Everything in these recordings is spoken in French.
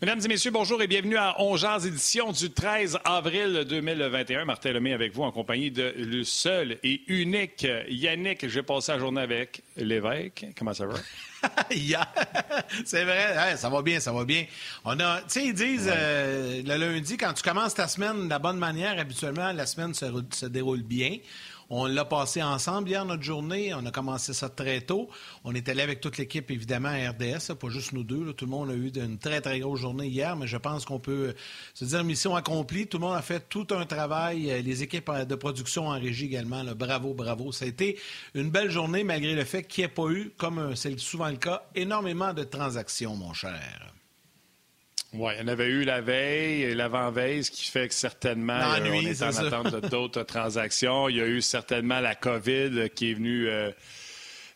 Mesdames et messieurs, bonjour et bienvenue à Ongears, édition du 13 avril 2021. Martin Lemay avec vous en compagnie de le seul et unique Yannick. J'ai passé la journée avec l'évêque. Comment ça va? C'est vrai, ça va bien, ça va bien. On a, tu sais, ils disent euh, le lundi, quand tu commences ta semaine de la bonne manière, habituellement, la semaine se déroule bien. On l'a passé ensemble hier, notre journée. On a commencé ça très tôt. On est allé avec toute l'équipe, évidemment, à RDS, pas juste nous deux. Tout le monde a eu une très, très grosse journée hier, mais je pense qu'on peut se dire mission accomplie. Tout le monde a fait tout un travail. Euh, les équipes de production en régie également. Bravo, bravo. Ça a été une belle journée, malgré le fait qu'il n'y ait pas eu, comme euh, c'est souvent le cas, énormément de transactions, mon cher. Oui, il y en avait eu la veille et l'avant-veille, ce qui fait que certainement, euh, on est, en attente d'autres transactions. Il y a eu certainement la COVID qui est venue euh,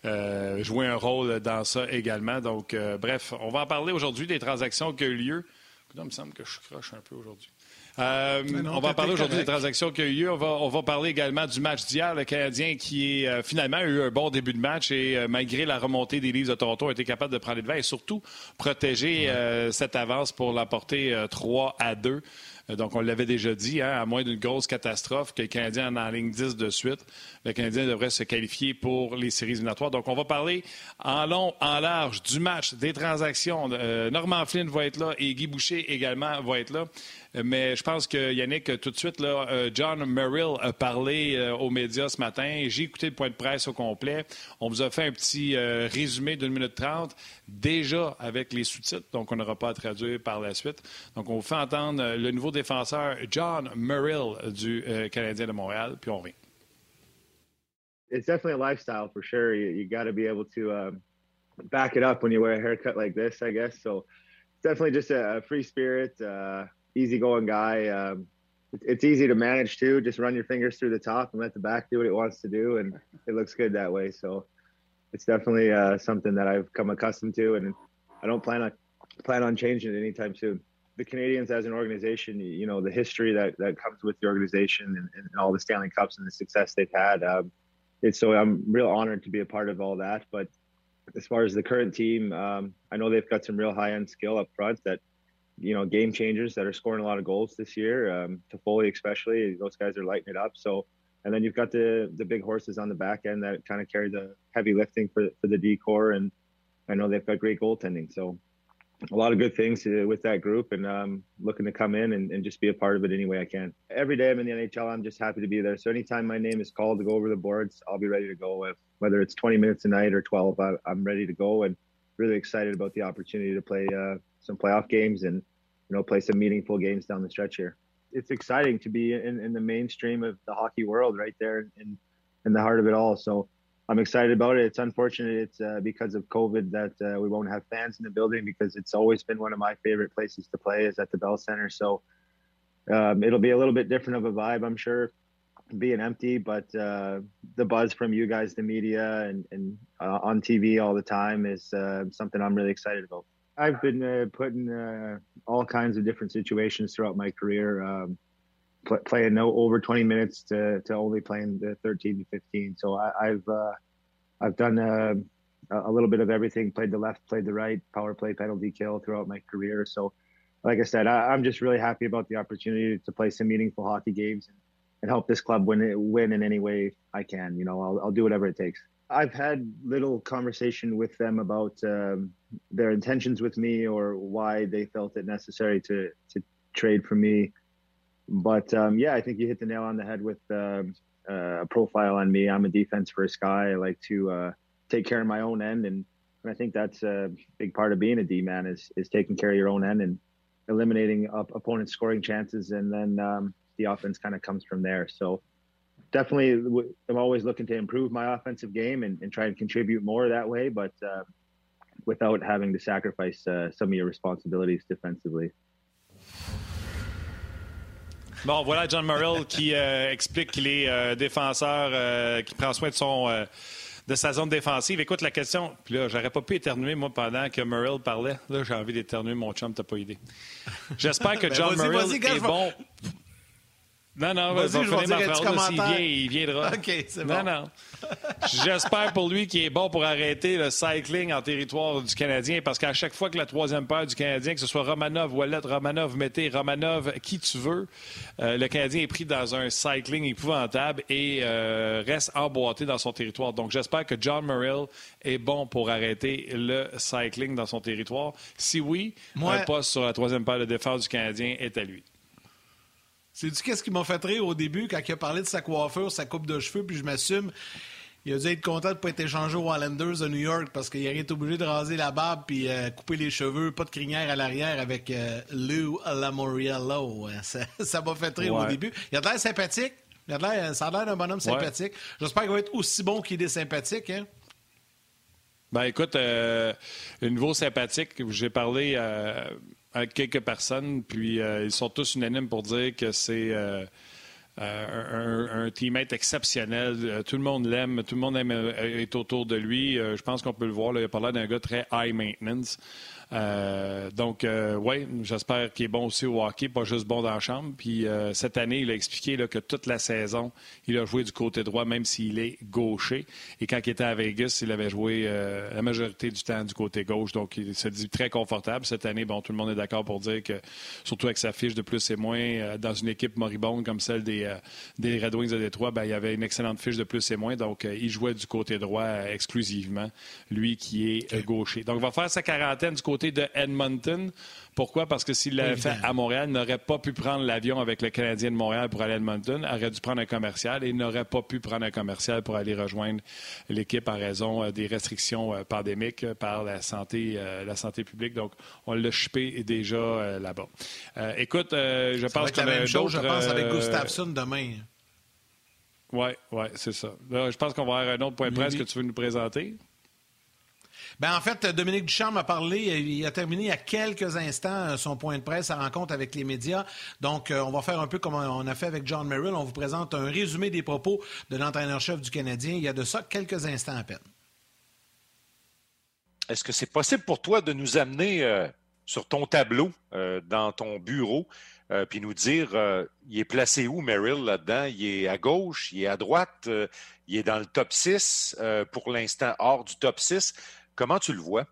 euh, jouer un rôle dans ça également. Donc, bref, on va en parler aujourd'hui des transactions qui ont eu lieu. Il me semble que je croche un peu aujourd'hui. Euh, on va parler aujourd'hui des transactions qui ont eu lieu. On va, parler également du match d'hier. Le Canadien qui est, finalement a eu un bon début de match et euh, malgré la remontée des Leafs de Toronto a été capable de prendre les devants et surtout protéger euh, cette avance pour l'apporter 3 à 2. Donc, on l'avait déjà dit, hein, à moins d'une grosse catastrophe, que le Canadien en, en ligne 10 de suite, le Canadien devrait se qualifier pour les séries éliminatoires. Donc, on va parler en long, en large du match, des transactions. Norman Flynn va être là et Guy Boucher également va être là. Mais je pense que Yannick, tout de suite, là, euh, John Merrill a parlé euh, aux médias ce matin. J'ai écouté le point de presse au complet. On vous a fait un petit euh, résumé d'une minute trente, déjà avec les sous-titres, donc on n'aura pas à traduire par la suite. Donc on vous fait entendre le nouveau défenseur John Merrill du Canadien de Montréal, puis on revient. It's definitely a lifestyle for sure. You, you got to be able to um, back it up when you wear a haircut like this, I guess. So definitely just a, a free spirit. Uh, easygoing guy. Um, it's easy to manage too. Just run your fingers through the top and let the back do what it wants to do, and it looks good that way. So it's definitely uh, something that I've come accustomed to, and I don't plan on plan on changing it anytime soon. The Canadians, as an organization, you know the history that that comes with the organization and, and all the Stanley Cups and the success they've had. Um, it's so I'm real honored to be a part of all that. But as far as the current team, um, I know they've got some real high end skill up front that you know, game changers that are scoring a lot of goals this year. Um, Toffoli, especially, those guys are lighting it up. So, and then you've got the the big horses on the back end that kind of carry the heavy lifting for for the decor, and I know they've got great goaltending. So, a lot of good things with that group, and um, looking to come in and, and just be a part of it any way I can. Every day I'm in the NHL, I'm just happy to be there. So anytime my name is called to go over the boards, I'll be ready to go. If whether it's 20 minutes a night or 12, I, I'm ready to go, and really excited about the opportunity to play uh, some playoff games and you know, play some meaningful games down the stretch here. It's exciting to be in, in the mainstream of the hockey world right there in, in the heart of it all. So I'm excited about it. It's unfortunate it's uh, because of COVID that uh, we won't have fans in the building because it's always been one of my favorite places to play is at the Bell Center. So um, it'll be a little bit different of a vibe, I'm sure, being empty, but uh, the buzz from you guys, the media, and, and uh, on TV all the time is uh, something I'm really excited about. I've been uh, put in uh, all kinds of different situations throughout my career, um, pl- playing no over 20 minutes to, to only playing the 13 to 15. So I, have uh, I've done uh, a little bit of everything. Played the left, played the right, power play, penalty kill throughout my career. So, like I said, I, am just really happy about the opportunity to play some meaningful hockey games and, and help this club win win in any way I can. You know, I'll, I'll do whatever it takes. I've had little conversation with them about um, their intentions with me or why they felt it necessary to to trade for me. But um, yeah, I think you hit the nail on the head with uh, uh, a profile on me. I'm a defense first guy. I like to uh, take care of my own end, and, and, I think that's a big part of being a D man is is taking care of your own end and eliminating op- opponents' scoring chances, and then um, the offense kind of comes from there. So definitely I'm always looking to improve my offensive game and, and try and contribute more that way, but uh, without having to sacrifice uh, some of your responsibilities defensively. Bon, voilà John Murrell qui euh, explique qu'il est euh, défenseur, euh, qui prend soin de son euh, de sa zone défensive. Écoute la question, puis là, j'aurais pas pu éternuer, moi, pendant que Murrell parlait. Là, j'ai envie d'éternuer, mon chum, t'as pas idée. J'espère que ben, John Murrell est bon. Non, non, vas-y, je vais finir ma phrase. S'il vient, il viendra. OK, c'est bon. Non, non. J'espère pour lui qu'il est bon pour arrêter le cycling en territoire du Canadien parce qu'à chaque fois que la troisième paire du Canadien, que ce soit Romanov, Wallet, Romanov, mettez Romanov, qui tu veux, euh, le Canadien est pris dans un cycling épouvantable et euh, reste emboîté dans son territoire. Donc j'espère que John Murrell est bon pour arrêter le cycling dans son territoire. Si oui, un poste sur la troisième paire de défense du Canadien est à lui. C'est du qu'est-ce qui m'a fait rire au début quand il a parlé de sa coiffure, sa coupe de cheveux, puis je m'assume. Il a dû être content de ne pas être échangé aux Islanders de New York parce qu'il aurait été obligé de raser la barbe puis euh, couper les cheveux, pas de crinière à l'arrière avec euh, Lou Lamoriello. Ça m'a fait rire au début. Il a l'air sympathique. Il a ça a l'air d'un bonhomme sympathique. J'espère qu'il va être aussi bon qu'il est sympathique. Hein? Ben écoute, euh, le niveau sympathique, j'ai parlé avec quelques personnes, puis euh, ils sont tous unanimes pour dire que c'est euh, euh, un, teammate exceptionnel. Tout le monde l'aime, tout le monde aime être autour de lui. je pense qu'on peut le voir. Là, il a parlé d'un gars très high maintenance. Euh, donc, euh, oui, j'espère qu'il est bon aussi au hockey, pas juste bon dans la chambre. Puis euh, cette année, il a expliqué que toute la saison, il a joué du côté droit, même s'il est gaucher. Et quand il était à Vegas, il avait joué la majorité du temps du côté gauche. Donc, il se dit très confortable. Cette année, bon, tout le monde est d'accord pour dire que, surtout avec sa fiche de plus et moins, dans une équipe moribonde comme celle des, des Red Wings de Détroit, ben, il y avait une excellente fiche de plus et moins. Donc, il jouait du côté droit exclusivement, lui qui est gaucher. Donc, il va faire sa quarantaine du côté de Edmonton. Pourquoi? Parce que s'il l'avait fait à Montréal, il n'aurait pas pu prendre l'avion avec le Canadien de Montréal pour aller à Edmonton, aurait dû prendre un commercial et n'aurait pas pu prendre un commercial pour aller rejoindre l'équipe en raison euh, des restrictions euh, pandémiques euh, par la santé, la santé publique. Donc, on l'a chupé déjà là-bas. écoute, je pense que la même chose, je pense, avec Gustafsson demain. Oui, oui, c'est ça. je pense qu'on va avoir un autre point de presse que tu veux nous présenter. Ben, en fait, Dominique Duchamp a parlé, il a terminé il y a quelques instants euh, son point de presse, sa rencontre avec les médias. Donc, euh, on va faire un peu comme on a fait avec John Merrill. On vous présente un résumé des propos de l'entraîneur-chef du Canadien il y a de ça quelques instants à peine. Est-ce que c'est possible pour toi de nous amener euh, sur ton tableau, dans ton bureau, puis nous dire, il est placé où, Merrill, là-dedans? Il est à gauche, il est à droite, il est dans le top 6, pour l'instant hors du top 6. Comment tu le vois?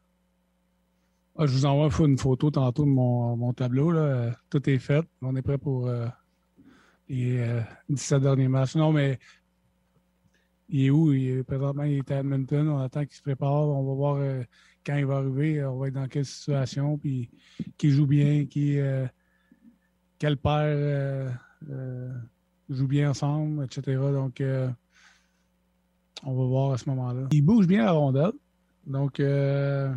Ah, je vous envoie une photo tantôt de mon, tableau. Là. Tout est fait. On est prêt pour euh, les 17 euh, derniers matchs. Non, mais il est où? Il présentement, il est à Edmonton. On attend qu'il se prépare. On va voir euh, quand il va arriver. On va être dans quelle situation. Puis qui joue bien, qui, quel père joue bien ensemble, etc. Donc, on va voir à ce moment-là. Il bouge bien la rondelle. Donc, euh,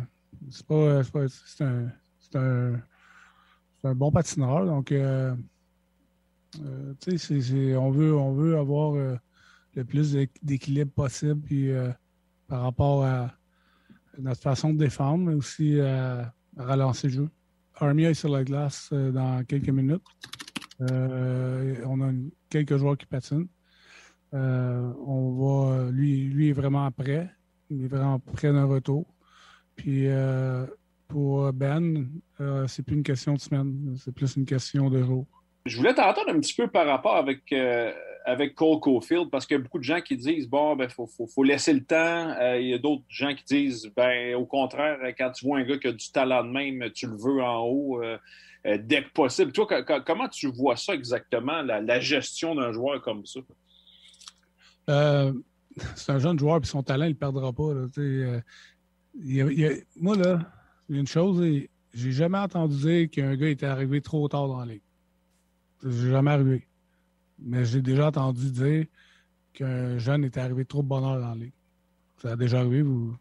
c'est pas, c'est un, un, bon patineur. Donc, euh, euh, tu sais, on veut, on veut avoir le plus d'équilibre possible puis, par rapport à notre façon de défendre, mais aussi à, relancer le jeu. Armia est sur la glace dans quelques minutes. on a quelques joueurs qui patinent. on va, lui, lui est vraiment prêt. Il est vraiment près d'un retour. Puis euh, pour Ben, euh, c'est plus une question de semaine, c'est plus une question de jour. Je voulais t'entendre un petit peu par rapport avec, euh, avec Cole Caulfield, parce qu'il y a beaucoup de gens qui disent bon, ben, faut, faut, laisser le temps. il y a d'autres gens qui disent ben, au contraire, quand tu vois un gars qui a du talent de même, tu le veux en haut dès que possible. Toi, comment tu vois ça exactement, la, la gestion d'un joueur comme ça? C'est un jeune joueur, puis son talent, il ne perdra pas. Euh, moi, là, il y a une chose, j'ai jamais entendu dire qu'un gars était arrivé trop tard dans la ligue. C'est jamais arrivé. Mais j'ai déjà entendu dire qu'un jeune était arrivé trop bonheur dans la ligue. Ça a déjà arrivé. Vous...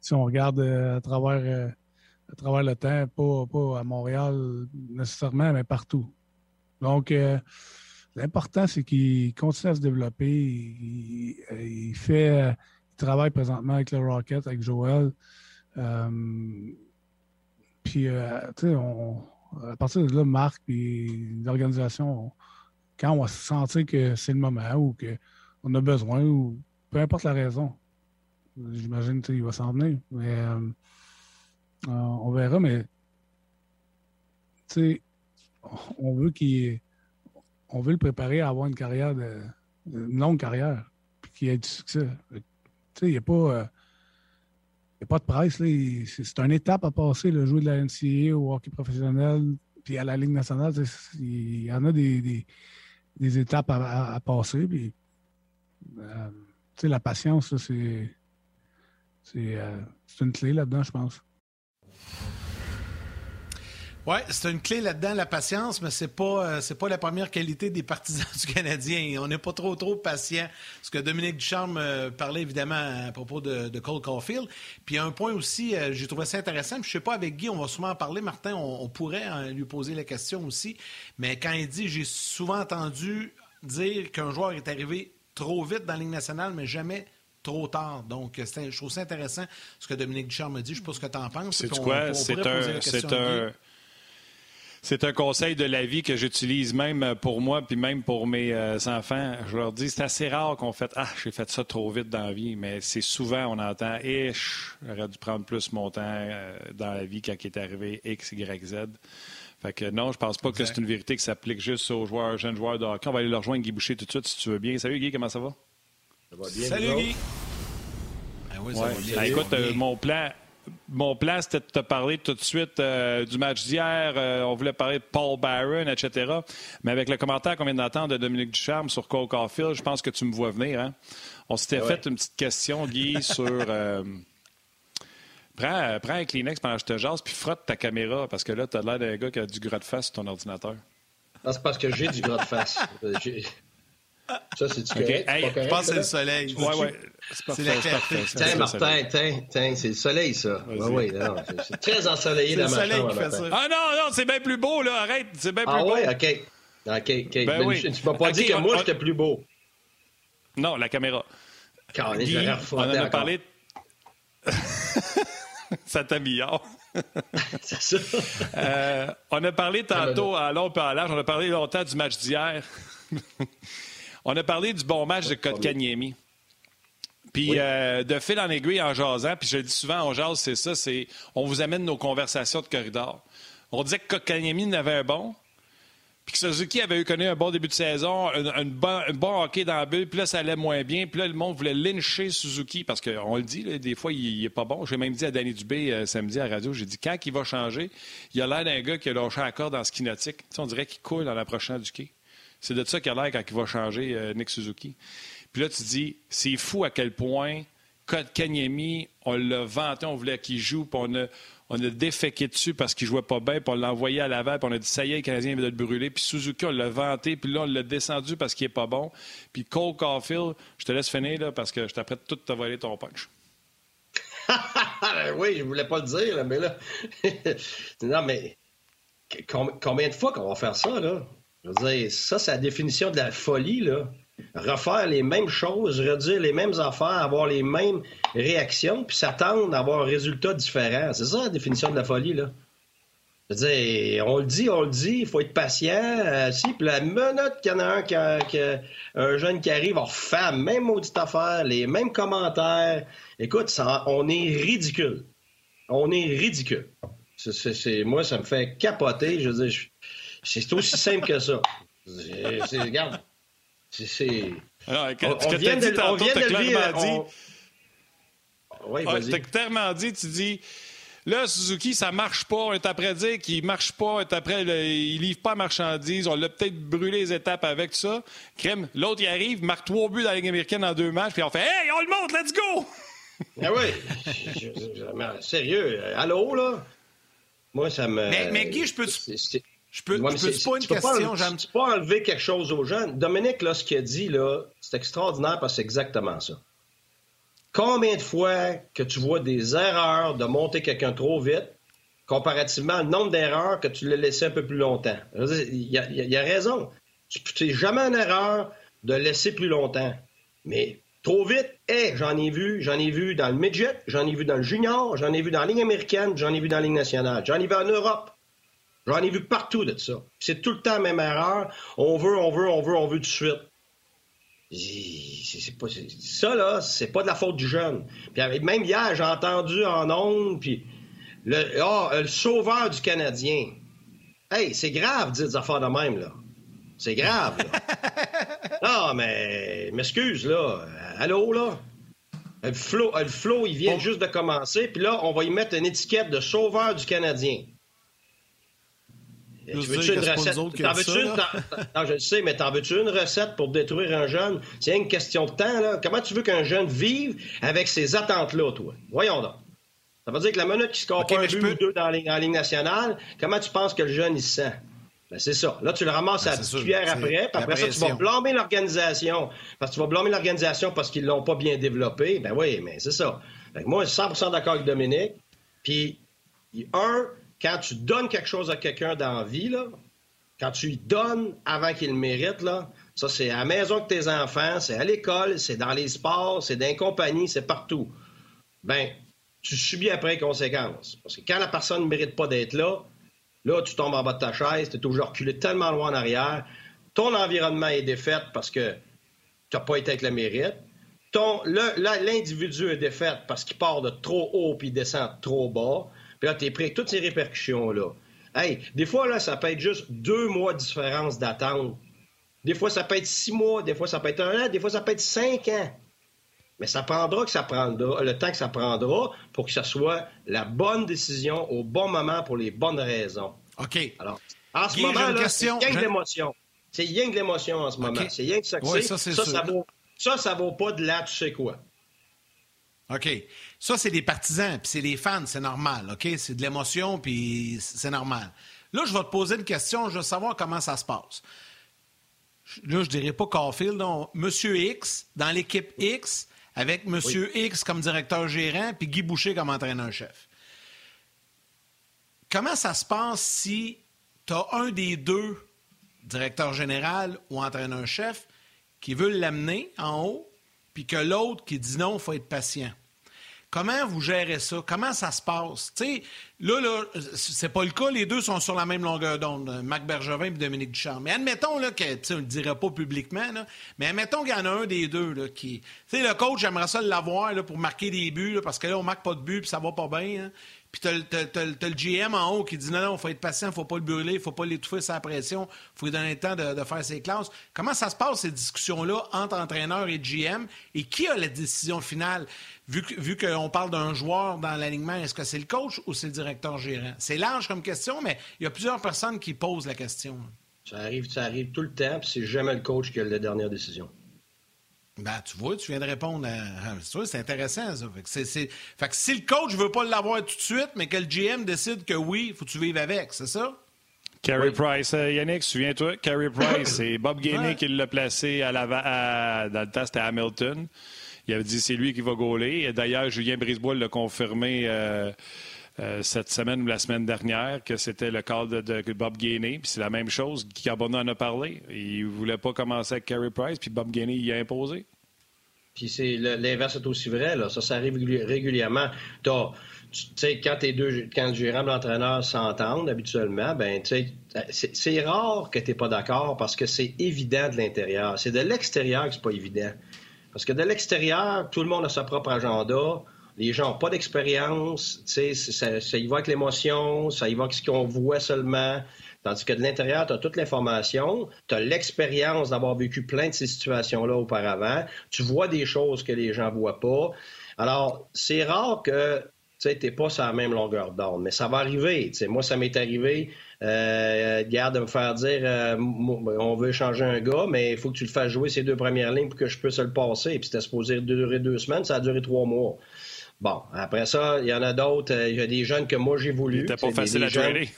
Si on regarde euh, à, travers, euh, à travers le temps, pas, pas à Montréal nécessairement, mais partout. Donc, L'important, c'est qu'il continue à se développer. Il, fait, il travaille présentement avec le Rocket, avec Joel. Euh, puis, euh, tu sais, à partir de là, Marc et l'organisation, quand on va sentir que c'est le moment ou qu'on a besoin, ou peu importe la raison, j'imagine qu'il va s'en venir. Mais euh, on verra, mais tu sais, on veut qu'il on veut le préparer à avoir une carrière de, une longue carrière. qu'il ait du succès. Il n'y a pas. a pas de presse. C'est une étape à passer, le jouer de la NCAA au hockey professionnel, puis à la Ligue nationale. Il y en a des, des, étapes à, passer. Puis, la patience, c'est une clé là-dedans, je pense. Oui, c'est une clé là-dedans, la patience, mais c'est pas euh, pas la première qualité des partisans du Canadien. On n'est pas trop trop patient. Ce que Dominique Ducharme euh, parlait évidemment à propos de, Cole Caulfield. Puis un point aussi, euh, j'ai trouvé ça intéressant. Je sais pas avec Guy, on va souvent en parler. Martin, on, pourrait lui poser la question aussi. Mais quand il dit, j'ai souvent entendu dire qu'un joueur est arrivé trop vite dans la Ligue nationale, mais jamais trop tard. Donc, je trouve ça intéressant ce que Dominique Ducharme me dit. Je ne sais pas ce que tu en penses. C'est quoi? C'est un, c'est un conseil de la vie que j'utilise même pour moi puis même pour mes euh, enfants. Je leur dis, c'est assez rare qu'on fait Ah, j'ai fait ça trop vite dans la vie, mais c'est souvent on entend Eh, j'aurais dû prendre plus mon temps euh, dans la vie quand il est arrivé X, Y, Z. Fait que non, je pense pas que c'est une vérité qui s'applique juste aux joueurs, jeunes joueurs de hockey. On va aller leur rejoindre Guy Boucher tout de suite si tu veux bien. Salut Guy, comment ça va? Ça va bien. Salut Guy. Ah oui, ça va bien. Ben, écoute, euh, mon plan, mon plan, c'était de te parler tout de suite euh, du match d'hier. Euh, on voulait parler de Paul Byron, etc. Mais avec le commentaire qu'on vient d'entendre de Dominique Ducharme sur Cole Caulfield, je pense que tu me vois venir. Hein? On s'était fait une petite question, Guy, sur... Euh, prends, prends, un Kleenex pendant que je te jase, puis frotte ta caméra, parce que là, tu as l'air d'un gars qui a du gras de face sur ton ordinateur. Ah, c'est parce que j'ai du gras de face. Ça, c'est du okay. Je pense que c'est le soleil. C'est la clarté. Tiens, Martin, tiens, tiens, c'est le soleil, ça. Oui, oui, c'est très ensoleillé dans ma chambre. Qui fait ça. Ah non, non, c'est bien plus beau, là. Arrête, c'est bien plus ah, beau. Ah oui, OK. OK, OK. Ben oui. Tu ne m'as pas dit que moi, j'étais plus beau. Non, la caméra. Quand Guy, on en a parlé... ça t'améliore. c'est ça. Euh, on a parlé tantôt à long et à large, on a parlé longtemps du match d'hier. On a parlé du bon match de Kotkaniemi. Puis euh, de fil en aiguille en jasant, puis je le dis souvent, on jase, c'est ça, c'est on vous amène nos conversations de corridor. On disait que Kotkaniemi n'avait un bon, puis que Suzuki avait eu connu un bon début de saison, un, bon, hockey dans la bulle, puis là, ça allait moins bien. Puis là, le monde voulait lyncher Suzuki parce qu'on le dit, des fois, il n'est pas bon. J'ai même dit à Danny Dubé euh, samedi à la radio, j'ai dit, quand il va changer, il a l'air d'un gars qui a lâché un corps dans ski nautique. on dirait qu'il coule dans l'approchant du quai. C'est de ça qu'il a l'air quand il va changer euh, Nick Suzuki. Puis là, tu dis, c'est fou à quel point Kanyemi, on l'a vanté, on voulait qu'il joue, puis on a, on a déféqué dessus parce qu'il jouait pas bien, puis on l'a envoyé à Laval, puis on a dit, ça y est, le Canadien vient de le brûler. Puis Suzuki, on l'a vanté, puis là, on l'a descendu parce qu'il est pas bon. Puis Cole Caulfield, je te laisse finir, là, parce que je t'apprête tout te voler ton punch. oui, je voulais pas le dire, mais là... non, mais combien de fois qu'on va faire ça, là? Je veux dire, ça, c'est la définition de la folie, là. Refaire les mêmes choses, redire les mêmes affaires, avoir les mêmes réactions, puis s'attendre à avoir un résultat différent. C'est ça la définition de la folie, là. Je veux dire, on le dit, on le dit, il faut être patient. Euh, si, puis la minute qu'il y en a un, qui un jeune qui arrive, on refait la même maudite affaire, les mêmes commentaires. Écoute, on est ridicule. On est ridicule. moi, ça me fait capoter. Je veux dire, c'est aussi simple que ça. regarde, c'est. on, vient de, on vient de le dire. Oui, vas-y. clairement dit, tu dis. Là, Suzuki, ça marche pas. On est après dire qu'il marche pas. On est après, il livre pas marchandises. On l'a peut-être brûlé les étapes avec ça. Crème. L'autre, il arrive, marque trois buts dans la Ligue américaine en deux matchs, puis on fait Hey, on le monte, let's go! ah oui. sérieux, allô, là? Moi, ça me. Mais, mais Guy, je peux. Je peux, pas une question, j'aime. Tu peux pas enlever quelque chose aux gens. Dominique, là, ce qu'il a dit, là, c'est extraordinaire parce que c'est exactement ça. Combien de fois que tu vois des erreurs de monter quelqu'un trop vite, comparativement au nombre d'erreurs que tu l'as laissé un peu plus longtemps? Il y a, y a raison. Tu n'es jamais une erreur de laisser plus longtemps. Mais trop vite, hey, j'en ai vu, j'en ai vu dans le midget, j'en ai vu dans le junior, j'en ai vu dans la ligne américaine, j'en ai vu dans la ligne nationale, j'en ai vu en Europe. J'en ai vu partout de ça. C'est tout le temps la même erreur. On veut, on veut, on veut, on veut tout de suite. C'est pas, ça, là, c'est pas de la faute du jeune. Puis même hier, j'ai entendu en ondes, puis le, oh, le sauveur du Canadien. Hey, c'est grave dire des affaires de même, là. C'est grave, là. non, mais m'excuse, là. allô, là? Le flow, le flow il vient juste de commencer, puis là, on va y mettre une étiquette de sauveur du Canadien. Tu veux-tu une recette? T'en veux-tu une... non, je le sais, mais t'en veux-tu une recette pour détruire un jeune? C'est une question de temps, là. Comment tu veux qu'un jeune vive avec ces attentes-là, toi? Voyons donc. Ça veut dire que la minute qui score pas un but ou deux dans la ligne nationale, comment tu penses que le jeune, il se sent? Ben, c'est ça. Là, tu le ramasses ben, à la cuillère après, puis après ça, tu vas blâmer l'organisation. Parce que tu vas blâmer l'organisation parce qu'ils l'ont pas bien développé. Ben oui, mais c'est ça. moi, je suis 100% d'accord avec Dominique. Puis, un, quand tu donnes quelque chose à quelqu'un dans la vie, quand tu lui donnes avant qu'il le mérite, ça, c'est à la maison avec tes enfants, c'est à l'école, c'est dans les sports, c'est dans les compagnies, c'est partout. Ben, tu subis après les conséquences. Parce que quand la personne ne mérite pas d'être là, là, tu tombes en bas de ta chaise, tu es toujours reculé tellement loin en arrière, ton environnement est défait parce que tu n'as pas été avec le mérite. L'individu est défait parce qu'il part de trop haut puis il descend trop bas. Puis là, tu es prêt avec toutes ces répercussions-là. Hey, des fois, là, ça peut être juste deux mois de différence d'attente. Des fois, ça peut être six mois, des fois, ça peut être un an, des fois, ça peut être cinq ans. Mais ça prendra que ça prendra, le temps que ça prendra pour que ce soit la bonne décision au bon moment pour les bonnes raisons. OK. Alors, en ce moment, là, c'est rien que l'émotion. C'est rien que l'émotion en ce moment. C'est rien que ça que ça, ça, ça, vaut, ça, ça vaut pas de là, tu sais quoi. OK. Ça, c'est des partisans, puis c'est des fans, c'est normal, OK? C'est de l'émotion, puis c'est normal. Là, je vais te poser une question, je veux savoir comment ça se passe. Là, je dirais pas Caulfield, non. Monsieur X, dans l'équipe X, avec Monsieur X comme directeur gérant, puis Guy Boucher comme entraîneur-chef. Comment ça se passe si tu as un des deux, directeur général ou entraîneur-chef, qui veut l'amener en haut, puis que l'autre qui dit non, il faut être patient? Comment vous gérez ça? Comment ça se passe? sais, là, là, c'est pas le cas. Les deux sont sur la même longueur d'onde, Marc Bergevin et Dominique Duchamp. Mais admettons là, que, on ne le dirait pas publiquement, mais admettons qu'il y en a un des deux là, qui. Tu le coach, j'aimerais ça l'avoir pour marquer des buts, parce que là, on marque pas de buts puis ça va pas bien. Hein. Puis t'as, le GM en haut qui dit non, non, faut être patient, faut pas le brûler, faut pas l'étouffer sa pression, faut lui donner le temps de, faire ses classes. Comment ça se passe, ces discussions-là, entre entraîneur et GM? Et qui a la décision finale? Vu, vu qu'on parle d'un joueur dans l'alignement, est-ce que c'est le coach ou c'est le directeur gérant? C'est large comme question, mais il y a plusieurs personnes qui posent la question. Ça arrive, ça arrive tout le temps, puis c'est jamais le coach qui a la dernière décision. Ben, tu vois, tu viens de répondre à. C'est intéressant, ça. Fait que, si le coach veut pas l'avoir tout de suite, mais que le GM décide que oui, il faut que tu vives avec, c'est ça? Carey Price, euh, Yannick, souviens-toi, Carey Price, c'est Bob Gainey qui l'a placé à la, dans le temps, c'était Hamilton. Il avait dit c'est lui qui va gauler. D'ailleurs, Julien Brisebois l'a confirmé euh, euh, cette semaine ou la semaine dernière que c'était le cas de, Bob Gainey. Puis c'est la même chose. Carbona en a parlé. Il ne voulait pas commencer avec Carey Price, puis Bob Gainey y a imposé. Puis c'est l'inverse est aussi vrai. Ça, ça arrive régulièrement. Tu sais, quand, deux, quand le gérant et l'entraîneur s'entendent habituellement, ben, c'est rare que tu n'es pas d'accord parce que c'est évident de l'intérieur. C'est de l'extérieur que c'est pas évident. Parce que de l'extérieur, tout le monde a sa propre agenda les gens n'ont pas d'expérience, ça, ça y va avec l'émotion, ça y va avec ce qu'on voit seulement. Tandis que de l'intérieur, tu as toute l'information, tu as l'expérience d'avoir vécu plein de ces situations-là auparavant, tu vois des choses que les gens ne voient pas. Alors, c'est rare que tu n'es pas sur la même longueur d'onde, mais ça va arriver. moi, ça m'est arrivé, euh, garde de me faire dire euh, on veut changer un gars, mais il faut que tu le fasses jouer ces deux premières lignes pour que je puisse le passer. Puis c'était supposé durer deux semaines, ça a duré trois mois. Bon, après ça, il y en a d'autres. Euh, il y a des jeunes que moi j'ai voulu. C'était pas facile à gérer.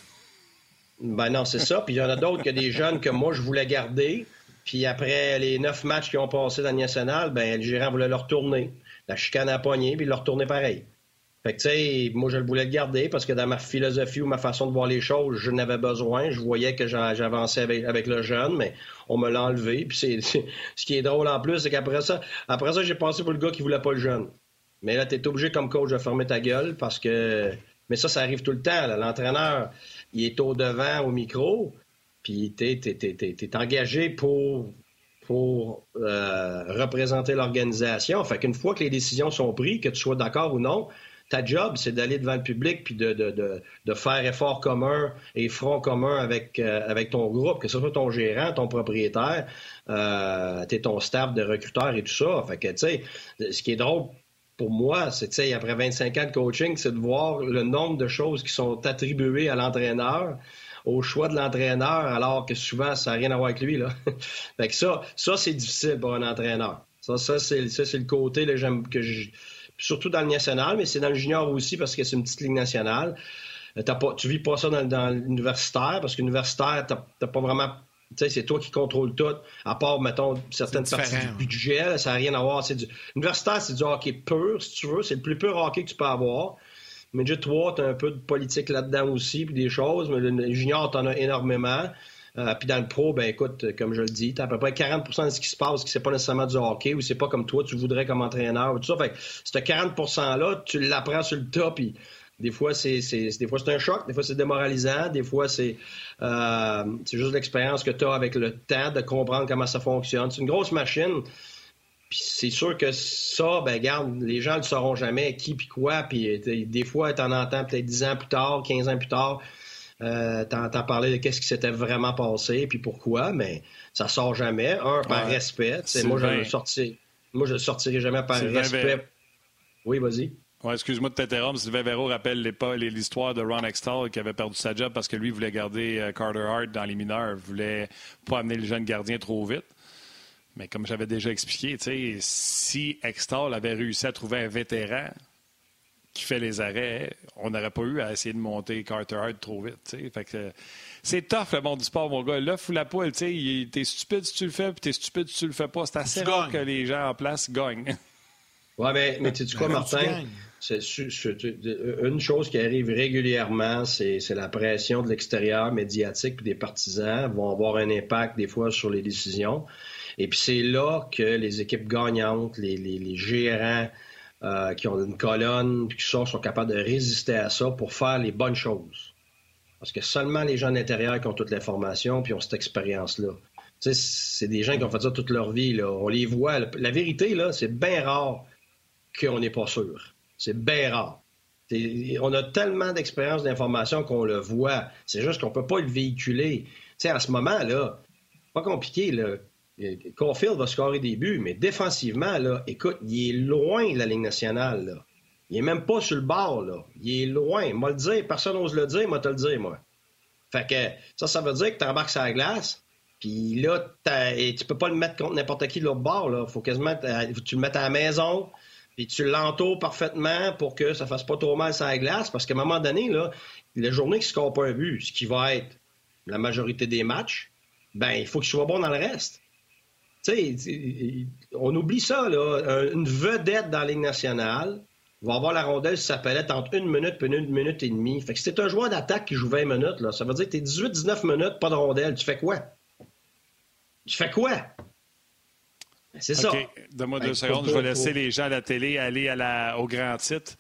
Ben non, c'est ça. Puis il y en a d'autres que des jeunes que moi je voulais garder. Puis après les neuf matchs qui ont passé dans le national, ben le gérant voulait leur tourner. La chicane a pogné, puis il leur tournait pareil. Fait que, tu sais, moi, je le voulais le garder parce que dans ma philosophie ou ma façon de voir les choses, je n'avais besoin. Je voyais que j'avançais avec, avec, le jeune, mais on me l'a enlevé. Puis c'est, ce qui est drôle en plus, c'est qu'après ça, après ça, j'ai passé pour le gars qui voulait pas le jeune. Mais là, tu es obligé comme coach de fermer ta gueule parce que. Mais ça, ça arrive tout le temps. L'entraîneur, il est au devant au micro, puis tu es, engagé pour, pour euh, représenter l'organisation. Fait qu'une fois que les décisions sont prises, que tu sois d'accord ou non, Ta job, c'est d'aller devant le public puis de, de, de, faire effort commun et front commun avec, euh, avec ton groupe, que ce soit ton gérant, ton propriétaire, euh, ton staff de recruteurs et tout ça. Fait que, tu sais, ce qui est drôle pour moi, c'est, tu après 25 ans de coaching, c'est de voir le nombre de choses qui sont attribuées à l'entraîneur au choix de l'entraîneur, alors que souvent, ça n'a rien à voir avec lui. Là. fait que ça, ça c'est difficile pour un entraîneur. Ça, ça c'est, le côté là, que je, surtout dans le national, mais c'est dans le junior aussi parce que c'est une petite ligue nationale. Euh, t'as pas, tu vis pas ça dans, l'universitaire parce qu'universitaire, t'as pas vraiment tu sais, c'est toi qui contrôles tout, à part, mettons, certaines parties du budget, ça n'a rien à voir. C'est du... Universitaire, c'est du hockey pur, si tu veux. C'est le plus pur hockey que tu peux avoir. Midget 3, tu as un peu de politique là-dedans aussi, puis des choses, mais le junior, tu en as énormément. Euh, puis dans le pro, ben écoute, comme je le dis, tu as à peu près 40% de ce qui se passe qui c'est pas nécessairement du hockey ou c'est pas comme toi, tu voudrais comme entraîneur ou tout ça. Fait que ce 40 %-là, tu l'apprends sur le top, puis des fois, c'est, des fois, c'est un choc, des fois, c'est démoralisant, des fois, c'est, euh, c'est juste l'expérience que tu as avec le temps de comprendre comment ça fonctionne. C'est une grosse machine. Puis c'est sûr que ça, ben garde, les gens ne le sauront jamais, qui puis quoi. Puis euh, des fois, tu en entends peut-être 10 ans plus tard, 15 ans plus tard, euh, entends parler de qu'est-ce qui s'était vraiment passé, puis pourquoi, mais ça sort jamais. Un, par respect. Moi, je ne sortirai, moi, je sortirai jamais par respect. Oui, vas-y. Ouais, excuse-moi de t'interrompre. Sylvain Véro rappelle l'histoire de Ron Extall qui avait perdu sa job parce que lui voulait garder euh, Carter Hart dans les mineurs, voulait pas amener le jeune gardien trop vite. Mais comme j'avais déjà expliqué, si Extall avait réussi à trouver un vétéran qui fait les arrêts, on n'aurait pas eu à essayer de monter Carter Hart trop vite. C'est tough le monde du sport, mon gars. Là, fou la poule, tu t'es stupide si tu le fais, puis t'es stupide si tu le fais pas. C'est assez rare que les gens en place gagnent. Ouais, mais, mais tu sais quoi, Martin? C'est, une chose qui arrive régulièrement, c'est, la pression de l'extérieur médiatique puis des partisans vont avoir un impact des fois sur les décisions. Et puis c'est là que les équipes gagnantes, les, les, gérants euh, qui ont une colonne, puis qui sont, sont capables de résister à ça pour faire les bonnes choses. Parce que seulement les gens de l'intérieur qui ont toute l'information puis ont cette expérience-là. Tu sais, c'est des gens qui ont fait ça toute leur vie. Là. On les voit. La vérité, là, c'est bien rare qu'on n'est pas sûr. C'est bien rare. On a tellement d'expérience d'information qu'on le voit. C'est juste qu'on ne peut pas le véhiculer. Sais, à ce moment-là, pas compliqué, là. Caulfield va scorer des buts, mais défensivement, là, écoute, il est loin de la Ligue nationale. Là. Il est même pas sur le bord. Là. Il est loin. Moi le dire, personne n'ose le dire, moi te le dire, moi. Fait que ça, ça veut dire que tu embarques sur la glace, puis là, tu peux pas le mettre contre n'importe qui de l'autre bord. Là. Faut quasiment que tu le mettes à la maison, puis tu l'entoures parfaitement pour que ça fasse pas trop mal sur la glace, parce qu'à un moment donné, là, la journée qui ne score pas un but, ce qui va être la majorité des matchs, ben il faut qu'il soit bon dans le reste. Tu sais, on oublie ça, là. Une vedette dans la nationale va avoir la rondelle si ça être entre une minute et une minute et demie. Fait que si un joueur d'attaque qui joue 20 minutes, là, ça veut dire que tu es 18-19 minutes, pas de rondelle. Tu fais quoi? Tu fais quoi? C'est ça. OK. Donne-moi deux secondes. Je vais laisser les gens à la télé aller à la, au grand titre.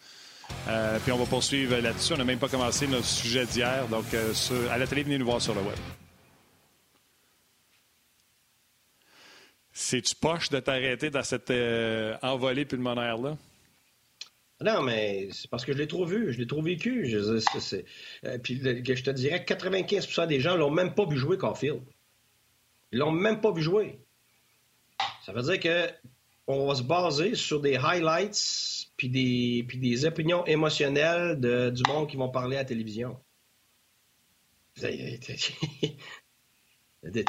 Euh, puis on va poursuivre là-dessus. On n'a même pas commencé notre sujet d'hier. Donc, euh, à la télé, venez nous voir sur le web. C'est-tu poche de t'arrêter dans cette euh, envolée pulmonaire-là? Non, mais c'est parce que je l'ai trop vu, je l'ai trop vécu. Je, puis je te dirais que 95% des gens l'ont même pas vu jouer Caulfield. Ils l'ont même pas vu jouer. Ça veut dire que on va se baser sur des highlights puis des, puis des opinions émotionnelles de, du monde qui vont parler à la télévision.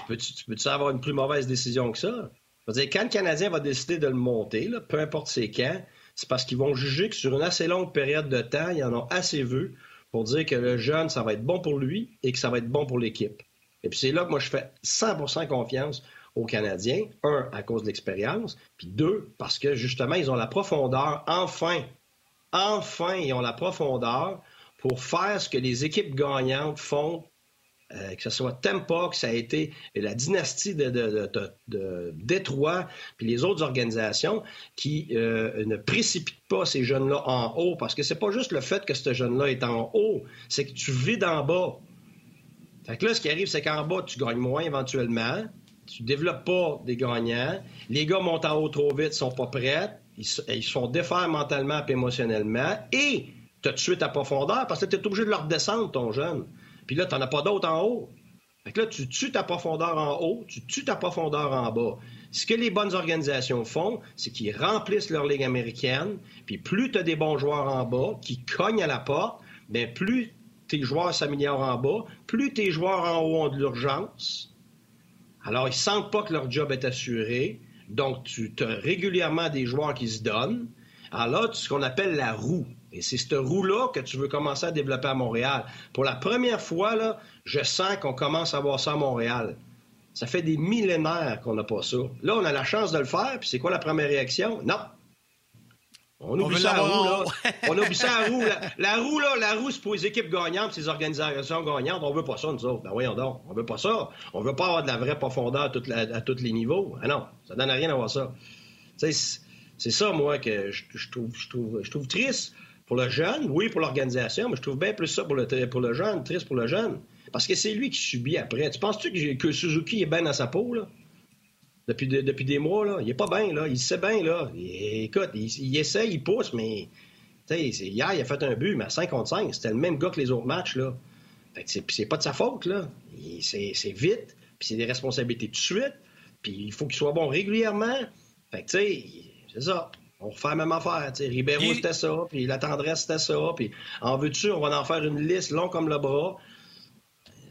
Peux-tu peux avoir une plus mauvaise décision que ça? dire, quand le Canadien va décider de le monter, peu importe c'est quand, c'est parce qu'ils vont juger que sur une assez longue période de temps, ils en ont assez vu pour dire que le jeune, ça va être bon pour lui et que ça va être bon pour l'équipe. Et puis c'est là que moi, je fais 100% confiance aux Canadiens. Un, à cause de l'expérience. Puis deux, parce que justement, ils ont la profondeur, enfin, enfin, ils ont la profondeur pour faire ce que les équipes gagnantes font euh, que ce soit Tampa, que ça a été la dynastie de, de, Détroit, puis les autres organisations qui euh, ne précipitent pas ces jeunes-là en haut, parce que c'est pas juste le fait que ce jeune-là est en haut, c'est que tu vis d'en bas. Fait que là, ce qui arrive, c'est qu'en bas, tu gagnes moins éventuellement, tu développes pas des gagnants, les gars montent en haut trop vite, sont pas prêts, ils, sont défaits mentalement et émotionnellement et tu as tué ta profondeur parce que tu es obligé de leur descendre, ton jeune. Puis là, tu n'en as pas d'autres en haut. Fait que là, tu tues ta profondeur en haut, tu tues ta profondeur en bas. Ce que les bonnes organisations font, c'est qu'ils remplissent leur ligue américaine, puis plus tu as des bons joueurs en bas qui cognent à la porte, bien plus tes joueurs s'améliorent en bas, plus tes joueurs en haut ont de l'urgence. Alors, ils sentent pas que leur job est assuré. Donc, tu as régulièrement des joueurs qui se donnent. Alors là, ce qu'on appelle la roue. Et c'est cette roue-là que tu veux commencer à développer à Montréal. Pour la première fois, je sens qu'on commence à voir ça à Montréal. Ça fait des millénaires qu'on n'a pas ça. Là, on a la chance de le faire, puis c'est quoi la première réaction? Non. On oublie ça la roue, là. on oublie ça la roue. La, roue, là, la roue, c'est pour les équipes gagnantes, ces organisations gagnantes. On veut pas ça, nous autres. Ben voyons donc. On veut pas ça. On veut pas avoir de la vraie profondeur à, tous les niveaux. Ah non, ça donne rien d'avoir ça. C'est ça, moi, que je, trouve, je, trouve, je trouve triste pour le jeune. Oui, pour l'organisation, mais je trouve bien plus ça pour le, pour le jeune, triste pour le jeune. Parce que c'est lui qui subit après. Tu penses-tu que, Suzuki est bien dans sa peau, là? Depuis, depuis des mois, là? Il est pas bien, là. Il sait bien, là. écoute, il, il, essaie, il pousse, mais... Hier, il a fait un but, mais à 5 contre 5, c'était le même gars que les autres matchs, là. Fait que c'est pas de sa faute, là. C'est vite, puis c'est des responsabilités tout de suite, puis il faut qu'il soit bon régulièrement. Fait que, tu sais, c'est ça. On refait la même affaire. sais. Ribeiro, c'était ça, puis la tendresse, c'était ça, puis en veux-tu, on va en faire une liste long comme le bras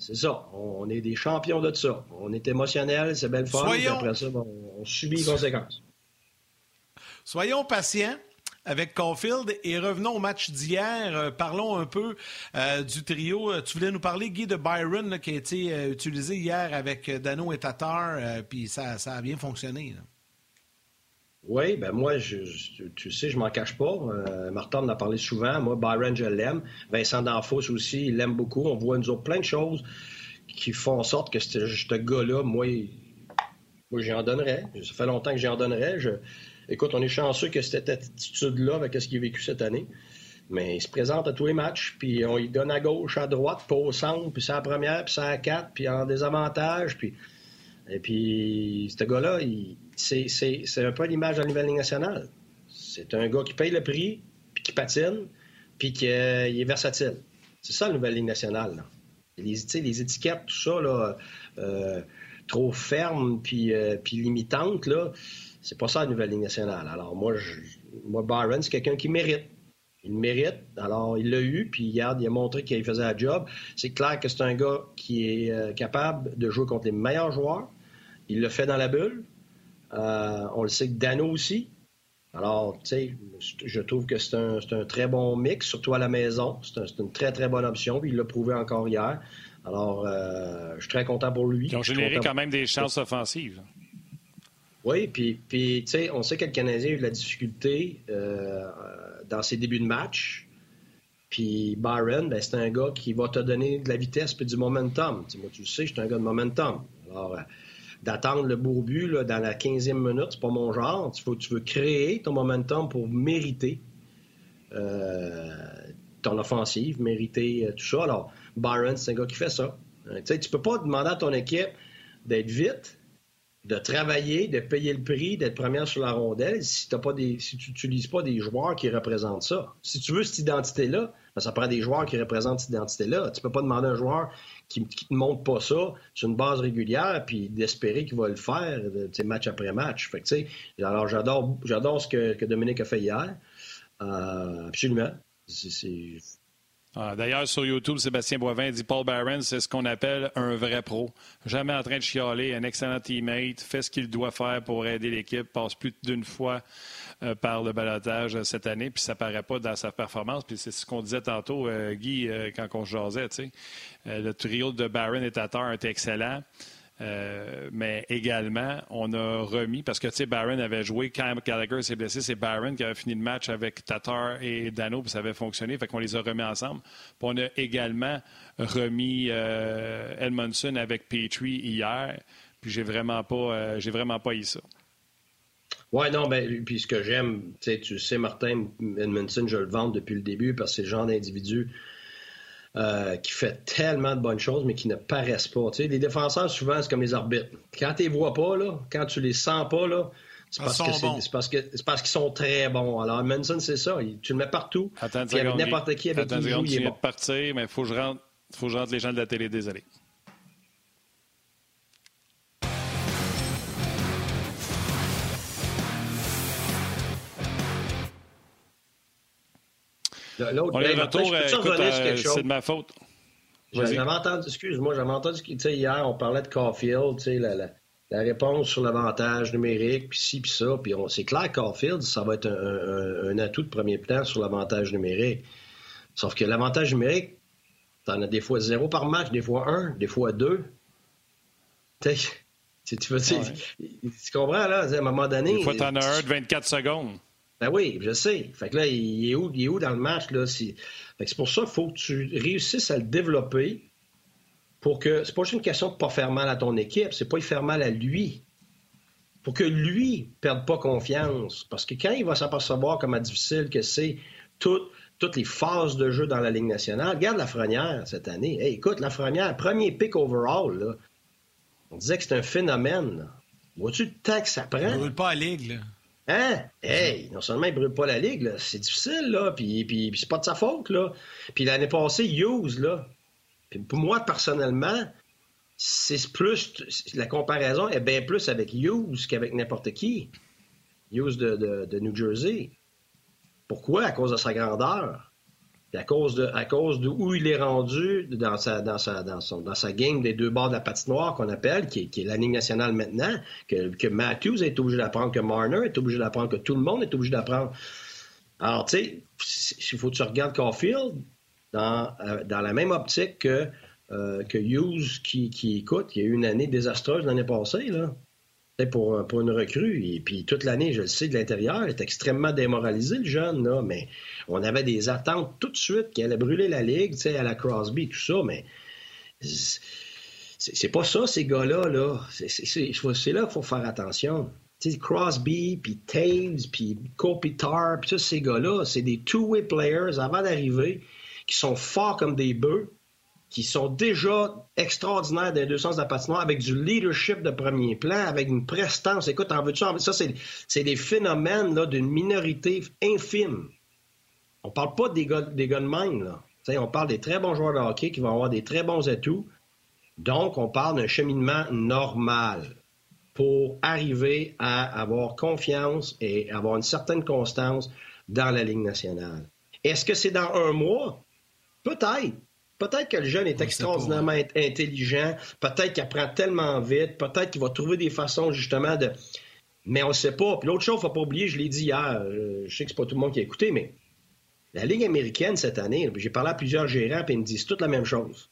c'est ça. On est des champions de ça. On est émotionnel, c'est belle fun. après ça, on subit les conséquences. Soyons patients avec Caulfield et revenons au match d'hier. Euh, parlons un peu euh, du trio. Euh, tu voulais nous parler, Guy, de Byron qui a été utilisé hier avec Dano et Tatar, puis ça, ça, a bien fonctionné. Oui, ben moi, je, tu sais, je m'en cache pas. Euh, Martin en a parlé souvent. Moi, Byron, je l'aime. Vincent D'Anfos aussi, il l'aime beaucoup. On voit nous autres plein de choses qui font en sorte que ce gars-là, moi, moi j'en donnerais. Ça fait longtemps que j'en donnerais. Écoute, on est chanceux que cette attitude-là, avec ce qu'il a vécu cette année. Mais il se présente à tous les matchs, puis on lui donne à gauche, à droite, pas au centre, puis c'est la première, puis c'est à quatre, puis en désavantage, puis... Et puis, ce gars-là, c'est un peu l'image de la nouvelle Ligue nationale. C'est un gars qui paye le prix, puis qui patine, puis qui euh, est versatile. C'est ça, la nouvelle Ligue nationale. Les, les étiquettes, tout ça, là, euh, trop fermes puis, euh, puis limitantes, là, c'est pas ça, la nouvelle Ligue nationale. Alors, moi, moi Byron, c'est quelqu'un qui mérite. Il mérite. Alors, il l'a eu, puis il a montré qu'il faisait la job. C'est clair que c'est un gars qui est capable de jouer contre les meilleurs joueurs, il le fait dans la bulle. Euh, on le sait que Dano aussi. Alors, tu sais, je trouve que c'est un, très bon mix, surtout à la maison. C'est une très, très bonne option. Puis il l'a prouvé encore hier. Alors, euh, je suis très content pour lui. Ils ont généré quand même des chances offensives. Oui, puis, puis tu sais, on sait que le Canadien a eu de la difficulté euh, dans ses débuts de match. Puis Byron, ben, c'est un gars qui va te donner de la vitesse et du momentum. moi, tu le sais, je suis un gars de momentum. Alors, d'attendre le beau but dans la 15e minute, c'est pas mon genre. Tu veux, créer ton momentum pour mériter euh, ton offensive, mériter euh, tout ça. Alors, Byron, c'est un gars qui fait ça. Euh, tu tu peux pas demander à ton équipe d'être vite, de travailler, de payer le prix, d'être première sur la rondelle si, as pas si tu n'utilises pas des joueurs qui représentent ça. Si tu veux cette identité-là, ben, ça prend des joueurs qui représentent cette identité-là. Tu peux pas demander à un joueur qui ne montre pas ça sur une base régulière puis d'espérer qu'il va le faire match après match. Fait que, alors j'adore, j'adore ce que, Dominique a fait hier. Euh, absolument. Ah, d'ailleurs, sur YouTube, Sébastien Boivin dit Paul Barron, c'est ce qu'on appelle un vrai pro. Jamais en train de chialer, un excellent teammate, fait ce qu'il doit faire pour aider l'équipe, passe plus d'une fois euh, par le balotage cette année, puis ça paraît pas dans sa performance. Puis c'est ce qu'on disait tantôt, euh, Guy, euh, quand on jasait. le trio de Barron et Tatar est excellent. Mais également, on a remis, parce que tu sais, Barron avait joué quand Gallagher s'est blessé, c'est Barron qui avait fini le match avec Tatar et Dano, puis ça avait fonctionné, fait qu'on les a remis ensemble. Puis on a également remis Edmondson avec Petrie hier, puis j'ai vraiment pas, j'ai vraiment pas eu ça. Oui, non, ben, puis ce que j'aime, tu sais, Martin Edmondson, je le vends depuis le début parce que c'est le genre d'individu euh, qui fait tellement de bonnes choses, mais qui ne paraissent pas. Tu sais, les défenseurs, souvent, c'est comme les arbitres. Quand tu les vois pas, là, quand tu les sens pas, là, C'est parce, parce, que c'est parce qu'ils sont très bons. Alors, Manson, c'est ça. Tu le mets partout. Attends n'importe qui avec qui il joue, il est bon. de partir, mais il faut que je rentre, faut que je rentre les gens de la télé, désolé. Retour. Euh, c'est de ma faute. J'avais entendu, excuse-moi, j'avais entendu, tu sais, hier, on parlait de Caulfield, tu sais, la, la, la, réponse sur l'avantage numérique, puis ci, puis ça, puis c'est clair, Caulfield, ça va être un, un, atout de premier plan sur l'avantage numérique. Sauf que l'avantage numérique, t'en as des fois zéro par match, des fois un, des fois deux. Tu sais, tu, veux, tu comprends, là, à un moment donné... Des fois, t'en as un de 24 secondes. Ben oui, je sais. Fait que là, il est où, il est où dans le match? Là? C'est pour ça qu'il faut que tu réussisses à le développer pour que. C'est pas juste une question de pas faire mal à ton équipe, c'est pas y faire mal à lui. Pour que lui perde pas confiance. Parce que quand il va s'apercevoir comment difficile que c'est toutes les phases de jeu dans la Ligue nationale, regarde la Frenière cette année. Hey, écoute, la Frenière, premier pick overall, on disait que c'est un phénomène. Vois-tu le temps que ça prend? On ne pas à Ligue, là. Hein? Hey, non seulement il brûle pas la ligue, c'est difficile, là, puis, puis, c'est pas de sa faute, là. Puis l'année passée, Hughes, là, pour moi, personnellement, c'est plus, la comparaison est bien plus avec Hughes qu'avec n'importe qui. Hughes de, de New Jersey. Pourquoi? À cause de sa grandeur à cause de, à cause de où il est rendu dans sa, dans sa, dans son, dans sa game des deux bords de la patinoire qu'on appelle, qui est, qui est la nationale maintenant, que, que Matthews est obligé d'apprendre, que Marner est obligé d'apprendre, que tout le monde est obligé d'apprendre. Alors, tu sais, il faut que tu regardes Caulfield dans, euh, dans la même optique que, euh, que Hughes qui, qui écoute, il y a eu une année désastreuse l'année passée, là pour, pour une recrue. Et puis toute l'année, je le sais, de l'intérieur, est extrêmement démoralisé, le jeune, là, mais on avait des attentes tout de suite qu'il allait brûler la ligue, tu sais, à la Crosby, tout ça, mais c'est pas ça, ces gars-là, là. C'est là qu'il faut faire attention. sais, Crosby, puis Taves, puis Kopitar, puis tous ces gars-là, c'est des two-way players avant d'arriver, qui sont forts comme des bœufs, qui sont déjà extraordinaires dans les deux sens de la patinoire, avec du leadership de premier plan, avec une prestance. Écoute, en veux-tu Ça, c'est des phénomènes d'une minorité infime. On parle pas des gars, des gars de même, on parle des très bons joueurs de hockey qui vont avoir des très bons atouts. Donc, on parle d'un cheminement normal pour arriver à avoir confiance et avoir une certaine constance dans la Ligue nationale. Est-ce que c'est dans un mois? Peut-être. Peut-être que le jeune est extraordinairement intelligent, peut-être qu'il apprend tellement vite, peut-être qu'il va trouver des façons justement de. Mais on ne sait pas. Puis l'autre chose, il ne faut pas oublier, je l'ai dit hier, euh, je sais que ce pas tout le monde qui a écouté, mais la Ligue américaine cette année, j'ai parlé à plusieurs gérants, puis ils me disent toute la même chose.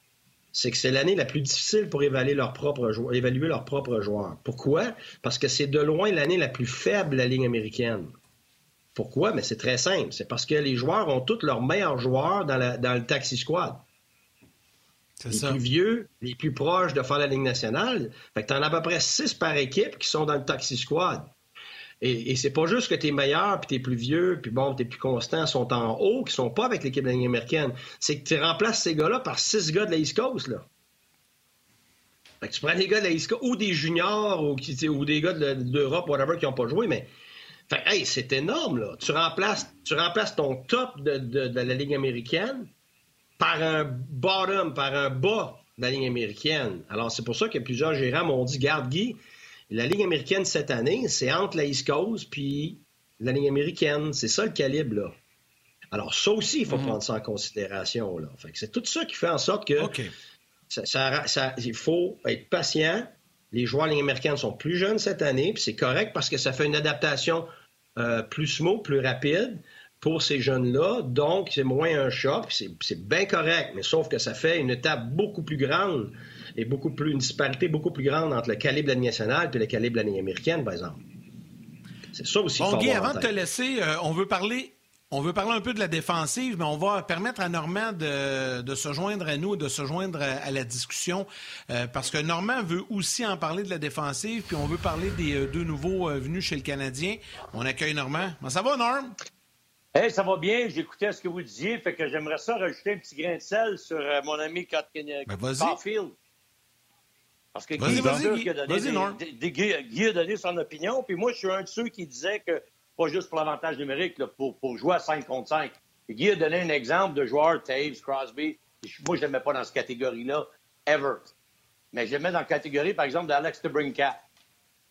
C'est que c'est l'année la plus difficile pour évaluer leurs propres joueurs. Évaluer leurs propres joueurs. Pourquoi? Parce que c'est de loin l'année la plus faible de la Ligue américaine. Pourquoi? Mais c'est très simple. C'est parce que les joueurs ont tous leurs meilleurs joueurs dans, dans le taxi squad les plus vieux, les plus proches de faire la Ligue nationale. Fait que t'en as à peu près six par équipe qui sont dans le taxi squad. Et, et c'est pas juste que t'es meilleur, puis t'es plus vieux, puis bon, t'es plus constant, sont en haut, qui sont pas avec l'équipe de la Ligue américaine. C'est que tu remplaces ces gars-là par six gars de la East Coast, là. Fait que tu prends des gars de la East Coast, ou des juniors, ou, ou des gars d'Europe, whatever, qui ont pas joué, mais... Fait hey, c'est énorme, là. Tu remplaces, tu remplaces ton top de, de la Ligue américaine par un bottom, par un bas de la ligne américaine. Alors, c'est pour ça que plusieurs gérants m'ont dit, garde Guy, la ligne américaine cette année, c'est entre la East Coast puis la ligne américaine. C'est ça le calibre, là. Alors, ça aussi, il faut mhm. prendre ça en considération, là. c'est tout ça qui fait en sorte que ça, il faut être patient. Les joueurs de ligne américaine sont plus jeunes cette année, puis c'est correct parce que ça fait une adaptation euh, plus smooth, plus rapide pour ces jeunes-là. Donc, c'est moins un choc, c'est bien correct, mais sauf que ça fait une étape beaucoup plus grande et beaucoup plus, une disparité beaucoup plus grande entre le calibre de l'année nationale et le calibre de l'année américaine, par exemple. C'est ça aussi. Bon, Guy, avant de te laisser, euh, on veut parler. On veut parler un peu de la défensive, mais on va permettre à Normand de, se joindre à nous, de se joindre à, la discussion, euh, parce que Normand veut aussi en parler de la défensive, puis on veut parler des euh, deux nouveaux venus chez le Canadien. On accueille Normand. ça va, Norm? Hey, ça va bien, j'écoutais ce que vous disiez, fait que j'aimerais ça rajouter un petit grain de sel sur euh, mon ami Caulfield. Ben, Parce que Guy, Guy, a donné, Guy, a donné son opinion, puis moi, je suis un de ceux qui disaient que, pas juste pour l'avantage numérique, pour, pour, jouer à 5 contre 5. Guy a donné un exemple de joueur, Taves, Crosby. Moi, je n'aimais pas dans cette catégorie-là, ever. Mais j'aimais dans la catégorie, par exemple, d'Alex DeBrincat.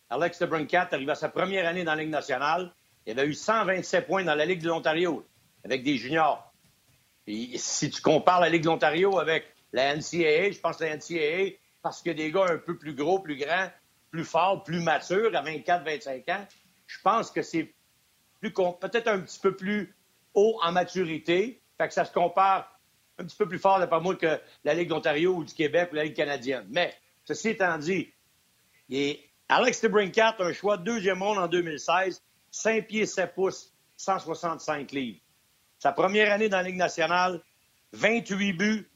Alex DeBrincat arrivé à sa première année dans la Ligue nationale. Il avait eu 127 points dans la Ligue de l'Ontario avec des juniors. Si tu compares la Ligue de l'Ontario avec la NCAA, je pense que la NCAA, parce que des gars un peu plus gros, plus grands, plus forts, plus matures, à 24-25 ans, je pense que c'est peut-être un petit peu plus haut en maturité. Fait que ça se compare un petit peu plus fort, d'après moi, que la Ligue d'Ontario ou du Québec ou la Ligue canadienne. Mais, ceci étant dit, il Alex DeBrincat, un choix de deuxième monde en 2016, 5 pieds 7 pouces, 165 livres. Sa première année dans la Ligue nationale, 28 buts,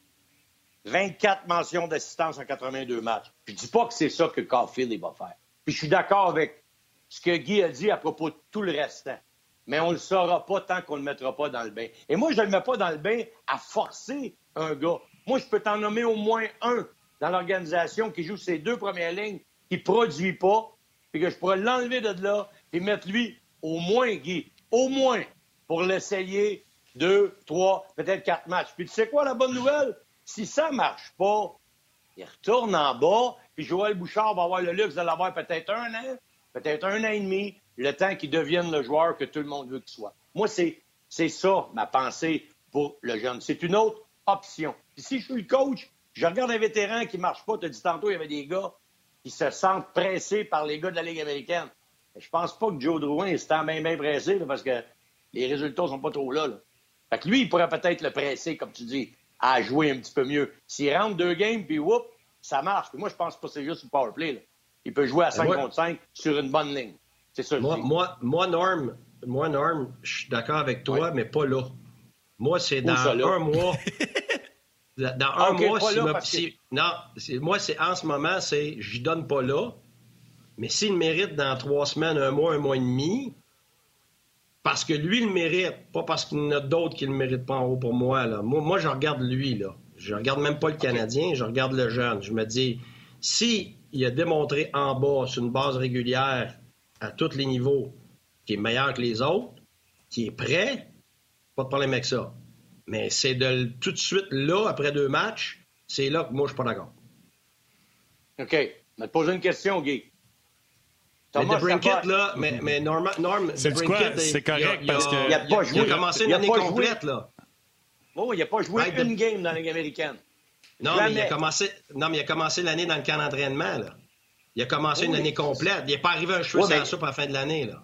24 mentions d'assistance en 82 matchs. Je dis pas que c'est ça que Caulfield va faire. Puis je suis d'accord avec ce que Guy a dit à propos de tout le restant. Mais on ne le saura pas tant qu'on ne le mettra pas dans le bain. Et moi, je ne le mets pas dans le bain à forcer un gars. Moi, je peux t'en nommer au moins un dans l'organisation qui joue ses deux premières lignes, qui ne produit pas, puis que je pourrais l'enlever de là et mettre lui au moins, Guy, au moins, pour l'essayer deux, trois, peut-être quatre matchs. Puis tu sais quoi, la bonne nouvelle? Si ça marche pas, il retourne en bas, puis Joël Bouchard va avoir le luxe de l'avoir peut-être un an, peut-être un an et demi, le temps qu'il devienne le joueur que tout le monde veut qu'il soit. Moi, c'est, c'est ça ma pensée pour le jeune. C'est une autre option. Puis si je suis le coach, je regarde un vétéran qui marche pas, tu as dit tantôt, il y avait des gars qui se sentent pressés par les gars de la Ligue américaine. Je pense pas que Joe Drouin est bien, bien pressé parce que les résultats sont pas trop là. là. Fait que lui, il pourrait peut-être le presser, comme tu dis, à jouer un petit peu mieux. S'il rentre deux games, puis whoop, ça marche. moi, je pense pas que c'est juste un power play. Il peut jouer à 5 contre 5 sur une bonne ligne. C'est ça. Moi, moi, moi, Norm, moi, Norm, je suis d'accord avec toi, mais pas là. Moi, c'est dans un mois. dans un mois, si, non, moi, c'est en ce moment, c'est je donne pas là. Mais s'il mérite dans trois semaines, un mois, un mois et demi, parce que lui, le mérite, pas parce qu'il y en a d'autres qui ne le méritent pas en haut pour moi. Moi, je regarde lui. Là. Je regarde même pas le Canadien, je regarde le jeune. Je me dis, si il a démontré en bas, sur une base régulière, à tous les niveaux, qu'il est meilleur que les autres, qui est prêt, pas de problème avec ça. Mais c'est de tout de suite là, après deux matchs, c'est là que moi, je suis pas d'accord. OK. Je vais te poser une question, Guy. Mais de Brinkett, là, mais, mais Norm, Norm c'est C'est correct parce que. Il a, pas joué, il a commencé une année complète, là. Oh, il n'a pas joué une game dans la Ligue américaine. Non, mais il a commencé, non, mais il a commencé l'année dans le camp d'entraînement, là. Il a commencé une année complète. Il n'est pas arrivé un cheveu sans soupe à la fin de l'année, là.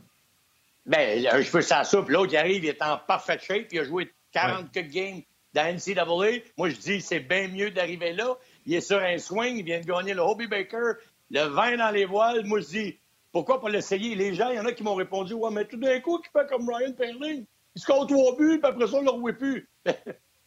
Ben, un cheveu sans soupe, l'autre, il arrive, il est en parfaite shape, il a joué 40 games dans NCAA. Moi, je dis, c'est bien mieux d'arriver là. Il est sur un swing, il vient de gagner le Hobie Baker, le vin dans les voiles. Moi, je dis, pourquoi pas l'essayer? Les gens, il y en a qui m'ont répondu Ouais, mais tout d'un coup, qui fait comme Ryan Perling? Il score trois buts, puis après ça, on ne le plus.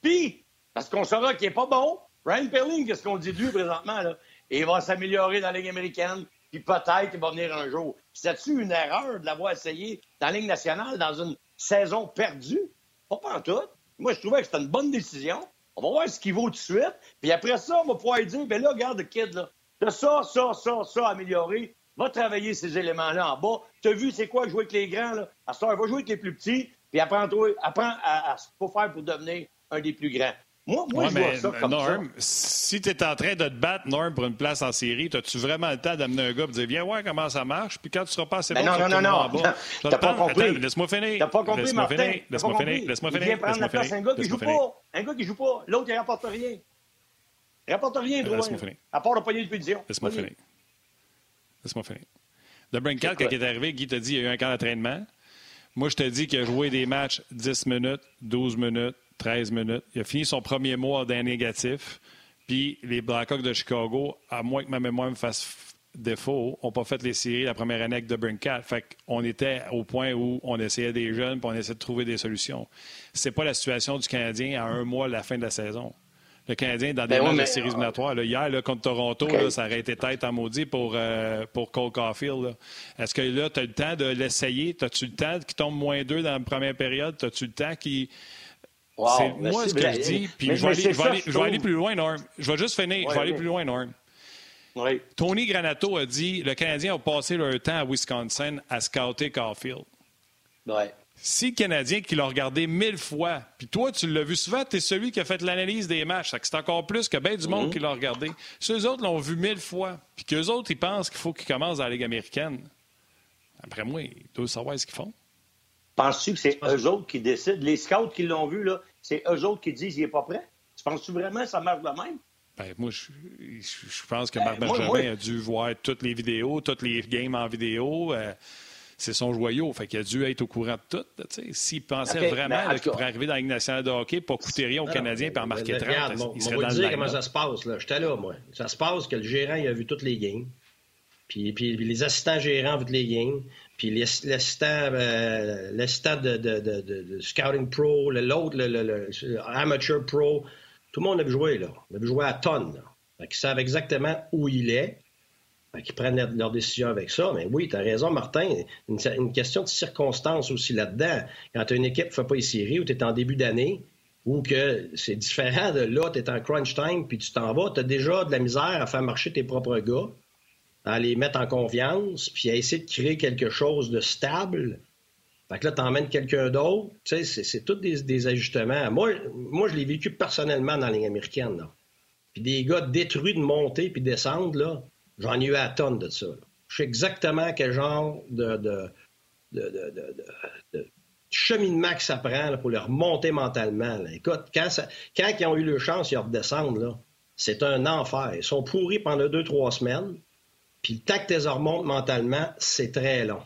puis, parce qu'on saura qu'il n'est pas bon, Ryan Perling, qu'est-ce qu'on dit de lui présentement? Là? Et il va s'améliorer dans la Ligue américaine, puis peut-être qu'il va venir un jour. C'est-tu une erreur de l'avoir essayé dans la Ligue nationale dans une saison perdue? Pas en tout. Moi, je trouvais que c'était une bonne décision. On va voir ce qu'il vaut tout de suite. Puis après ça, on va pouvoir dire, ben là, regarde, kid, là, de ça, ça, ça, ça amélioré. Va travailler ces éléments-là en bas. Tu as vu c'est quoi jouer avec les grands, là? À ce va jouer avec les plus petits, puis apprends, apprends à, à, ce qu'il faut faire pour devenir un des plus grands. Moi, moi je vois ça comme Norm, si tu es en train de te battre, Norm, pour une place en série, as-tu vraiment le temps d'amener un gars et de dire Viens voir comment ça marche, puis quand tu seras pas assez ben bon, non, non, non, non. T'as pas compris. Laisse-moi finir. T'as pas compris, Laisse-moi Martin. finir. Laisse-moi finir. Laisse-moi finir. Viens prendre la place d'un gars qui joue pas. Un gars qui joue pas. L'autre, il rapporte rien. Il rapporte rien, Drouin. Laisse-moi finir. À part le poignet de pétition. Laisse-moi finir. Laisse-moi finir. De quand il est arrivé, Guy t'a dit qu'il y a eu un camp d'entraînement. Moi, je te dis qu'il a joué des matchs 10 minutes, 12 minutes, 13 minutes. Il a fini son premier mois d'un négatif. Puis les Blackhawks de Chicago, à moins que ma mémoire me fasse défaut, n'ont pas fait les séries la première année avec de Brinkett. Fait qu'on était au point où on essayait des jeunes puis on essayait de trouver des solutions. C'est pas la situation du Canadien à un mois de la fin de la saison le Canadien dans des ben matchs de séries éliminatoires. hier, là, contre Toronto, ça aurait été tête en maudit pour, euh, pour Cole Caulfield. Est-ce que là, tu as le temps de l'essayer? As-tu le temps qu'il tombe moins deux dans la première période? As-tu le temps qu'il. c'est moi ce que je dis. Puis je vais aller, plus loin, Norm. Je vais juste finir. je vais aller plus loin, Norm. Tony Granato a dit le Canadien a passé leur temps à Wisconsin à scouter Caulfield. Ouais. Si le Canadien qui l'a regardé mille fois, puis toi, tu l'as vu souvent, tu es celui qui a fait l'analyse des matchs. C'est encore plus que bien du monde mhm. qui l'a regardé. Ceux autres l'ont vu mille fois, puis qu'eux autres, ils pensent qu'il faut qu'ils commencent dans la Ligue américaine. Après moi, ils doivent savoir ce qu'ils font. Penses-tu que c'est eux autres qui décident? Les scouts qui l'ont vu, là, c'est eux autres qui disent qu'il n'est pas prêt? Tu penses-tu vraiment que ça marche de même? Ben, moi, je, pense que ben, Marc Benjamin a dû voir toutes les vidéos, toutes les games en vidéo. Euh, c'est son joyau. Fait qu'il a dû être au courant de tout. S'il pensait vraiment qu'il pourrait arriver dans la Ligue nationale de hockey, pas coûter rien aux Canadiens et en marquer 30, il serait dans dire comment ça se passe. Là. J'étais là, moi. Ça se passe que le gérant il a vu toutes les games. Puis, puis les assistants gérants ont vu toutes les games. Puis l'assistant, euh, de, de, de, de, Scouting Pro, l'autre, le, le, Amateur Pro, tout le monde a vu jouer, là. On a vu jouer à tonnes, Ils savent exactement où il est. Qui prennent leur décision avec ça. Mais oui, tu as raison, Martin. Une, question de circonstance aussi là-dedans. Quand tu as une équipe qui ne fait pas les séries ou tu es en début d'année, ou que c'est différent de là, tu es en crunch time, puis tu t'en vas, tu as déjà de la misère à faire marcher tes propres gars, à les mettre en confiance, puis à essayer de créer quelque chose de stable. Fait que là, emmènes quelqu'un d'autre. Tu sais, c'est tous des, ajustements. Moi, moi je l'ai vécu personnellement dans la ligne américaine. Puis des gars détruits de monter puis descendre, là, J'en ai eu à tonne de ça. Je sais exactement quel genre de, de, de, cheminement que ça prend pour les remonter mentalement. Écoute, quand, quand ils ont eu le chance de redescendre, c'est un enfer. Ils sont pourris pendant deux, trois semaines. Puis le temps que tu remontes mentalement, c'est très long.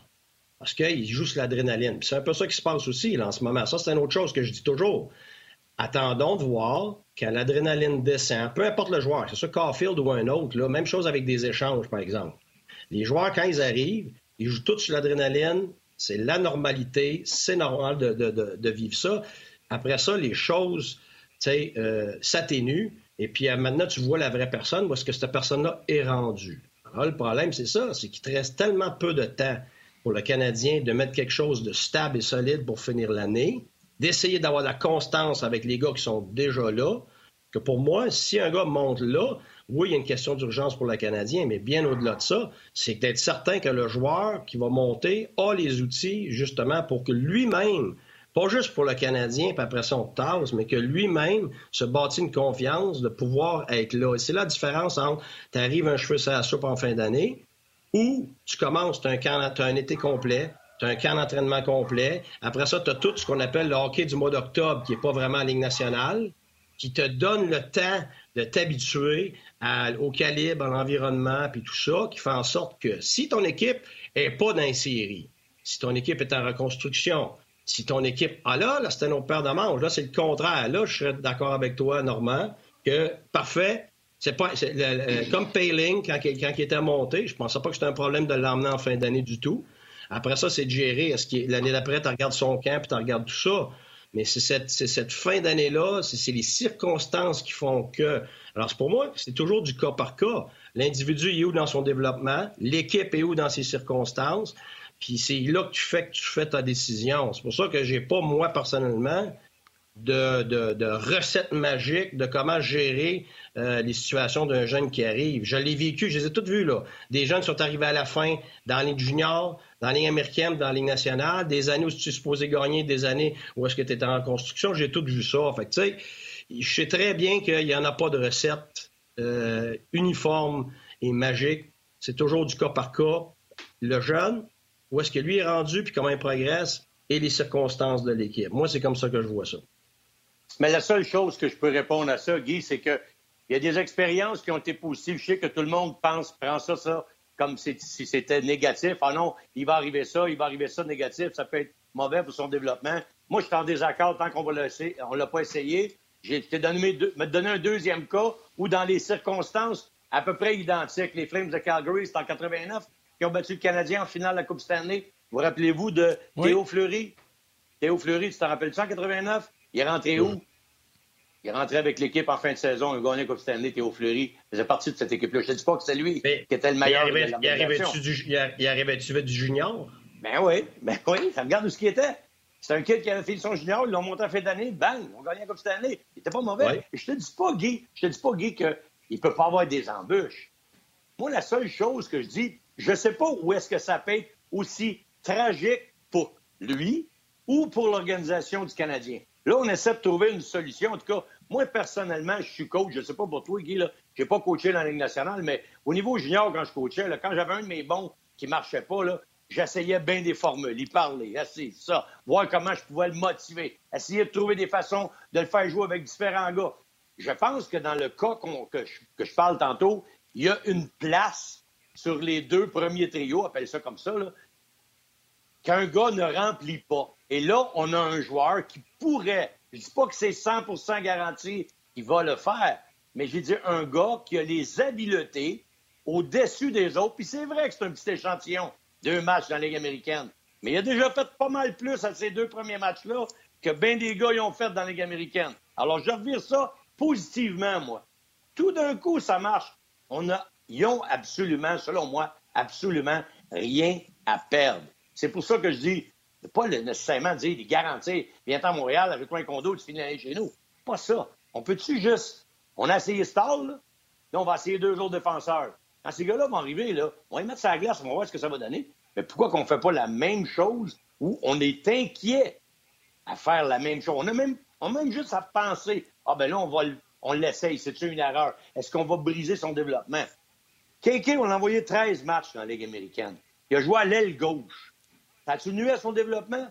Parce qu'ils jouent sur l'adrénaline. c'est un peu ça qui se passe aussi en ce moment. Ça, c'est une autre chose que je dis toujours. Attendons de voir quand l'adrénaline descend, peu importe le joueur, c'est ça Caulfield ou un autre, là, même chose avec des échanges, par exemple. Les joueurs, quand ils arrivent, ils jouent tous sur l'adrénaline, c'est la normalité, c'est normal de, vivre ça. Après ça, les choses euh, s'atténuent, et puis euh, maintenant, tu vois la vraie personne, où est-ce que cette personne-là est rendue. Alors, le problème, c'est ça, c'est qu'il te reste tellement peu de temps pour le Canadien de mettre quelque chose de stable et solide pour finir l'année d'essayer d'avoir la constance avec les gars qui sont déjà là, que pour moi, si un gars monte là, oui, il y a une question d'urgence pour le Canadien, mais bien au-delà de ça, c'est d'être certain que le joueur qui va monter a les outils justement pour que lui-même, pas juste pour le Canadien, puis après son tasse, mais que lui-même se bâtit une confiance de pouvoir être là. Et c'est la différence entre tu arrives un cheveu sur la soupe en fin d'année ou tu commences, tu as, un été complet, tu as un camp d'entraînement complet. Après ça, tu as tout ce qu'on appelle le hockey du mois d'octobre, qui n'est pas vraiment en Ligue nationale, qui te donne le temps de t'habituer au calibre, à l'environnement, puis tout ça, qui fait en sorte que si ton équipe n'est pas dans une série, si ton équipe est en reconstruction, si ton équipe. Ah là, là, c'était notre père de manche. Là, c'est le contraire. Là, je serais d'accord avec toi, Normand, que parfait. C'est pas comme Payling quand, il était monté. Je pensais pas que c'était un problème de l'emmener en fin d'année du tout. Après ça, c'est de gérer. Est-ce l'année d'après, tu regardes son camp puis tu regardes tout ça? Mais c'est cette, fin d'année-là, c'est les circonstances qui font que. Alors, pour moi, c'est toujours du cas par cas. L'individu est où dans son développement, l'équipe est où dans ses circonstances, puis c'est là que tu fais que tu fais ta décision. C'est pour ça que j'ai pas, moi, personnellement, de, recettes magiques de comment gérer euh, les situations d'un jeune qui arrive. Je l'ai vécu, je les ai toutes vues, là. Des jeunes sont arrivés à la fin dans la Ligue junior, dans la Ligue américaine, dans la Ligue nationale, des années où tu es supposé gagner, des années où est-ce que tu étais en construction. J'ai tout vu ça. Fait tu sais, je sais très bien qu'il n'y en a pas de recette euh, uniforme et magique. C'est toujours du cas par cas. Le jeune, où est-ce que lui est rendu, puis comment il progresse, et les circonstances de l'équipe. Moi, c'est comme ça que je vois ça. Mais la seule chose que je peux répondre à ça, Guy, c'est qu'il y a des expériences qui ont été positives. Je sais que tout le monde pense, prend ça, ça comme si c'était négatif. Ah non, il va arriver ça, il va arriver ça négatif, ça peut être mauvais pour son développement. Moi, je suis en désaccord tant qu'on on l'a pas essayé. J'ai donné me donné un deuxième cas où, dans les circonstances à peu près identiques, les Flames de Calgary, c'est en 89, qui ont battu le Canadien en finale de la Coupe Stanley. Vous rappelez-vous de Théo Fleury? Théo Fleury, tu t'en rappelles-tu en 89? Il est rentré où? Il est rentré avec l'équipe en fin de saison. Il a gagné Coupe Stanley, Théo Fleury. Il faisait partie de cette équipe-là. Je ne te dis pas que c'est lui qui était le meilleur. Il arrivait-tu arrivait du junior? Ben oui, ben oui. Ça regarde où ce qu'il était. C'est un kid qui avait fait son junior, ils l'ont monté en fin d'année, bang, gagné la Coupe Stanley. Il était pas mauvais. Je te dis pas, Guy, je te dis pas, Guy, qu'il ne peut pas avoir des embûches. Moi, la seule chose que je dis, je ne sais pas où est-ce que ça peut être aussi tragique pour lui ou pour l'organisation du Canadien. Là, on essaie de trouver une solution. En tout cas, moi, personnellement, je suis coach. Je ne sais pas pour toi, Guy, je n'ai pas coaché dans la Ligue nationale, mais au niveau junior, quand je coachais, quand j'avais un de mes bons qui ne marchait pas, j'essayais bien des formules, y parler, essayer ça, voir comment je pouvais le motiver, essayer de trouver des façons de le faire jouer avec différents gars. Je pense que dans le cas que, je, que, je, parle tantôt, il y a une place sur les deux premiers trios, appelle ça comme ça, qu'un gars ne remplit pas. Et là, on a un joueur qui pourrait, je dis pas que c'est 100% garanti qu'il va le faire, mais j'ai dit un gars qui a les habiletés au-dessus des autres. Puis c'est vrai que c'est un petit échantillon, deux matchs dans la Ligue américaine. Mais il a déjà fait pas mal plus à ces deux premiers matchs-là que bien des gars y ont fait dans la Ligue américaine. Alors, je revire ça positivement, moi. Tout d'un coup, ça marche. On a, ils ont absolument, selon moi, absolument rien à perdre. C'est pour ça que je dis, pas nécessairement dire, de garantir, viens à Montréal, avec toi un condo, tu finis l'année chez nous. Pas ça. On peut-tu juste, on a essayé Stall, là, là, on va essayer deux autres défenseurs. Quand ces gars-là vont arriver, là, on va les mettre sur la glace, on va voir ce que ça va donner. Mais pourquoi qu'on ne fait pas la même chose où on est inquiet à faire la même chose? On a même, on même juste à penser, ah ben là, on va on l'essaye, c'est-tu une erreur? Est-ce qu'on va briser son développement? KK, on a envoyé 13 matchs dans la Ligue américaine. Il a joué à l'aile gauche. Ça a-tu nué à son développement?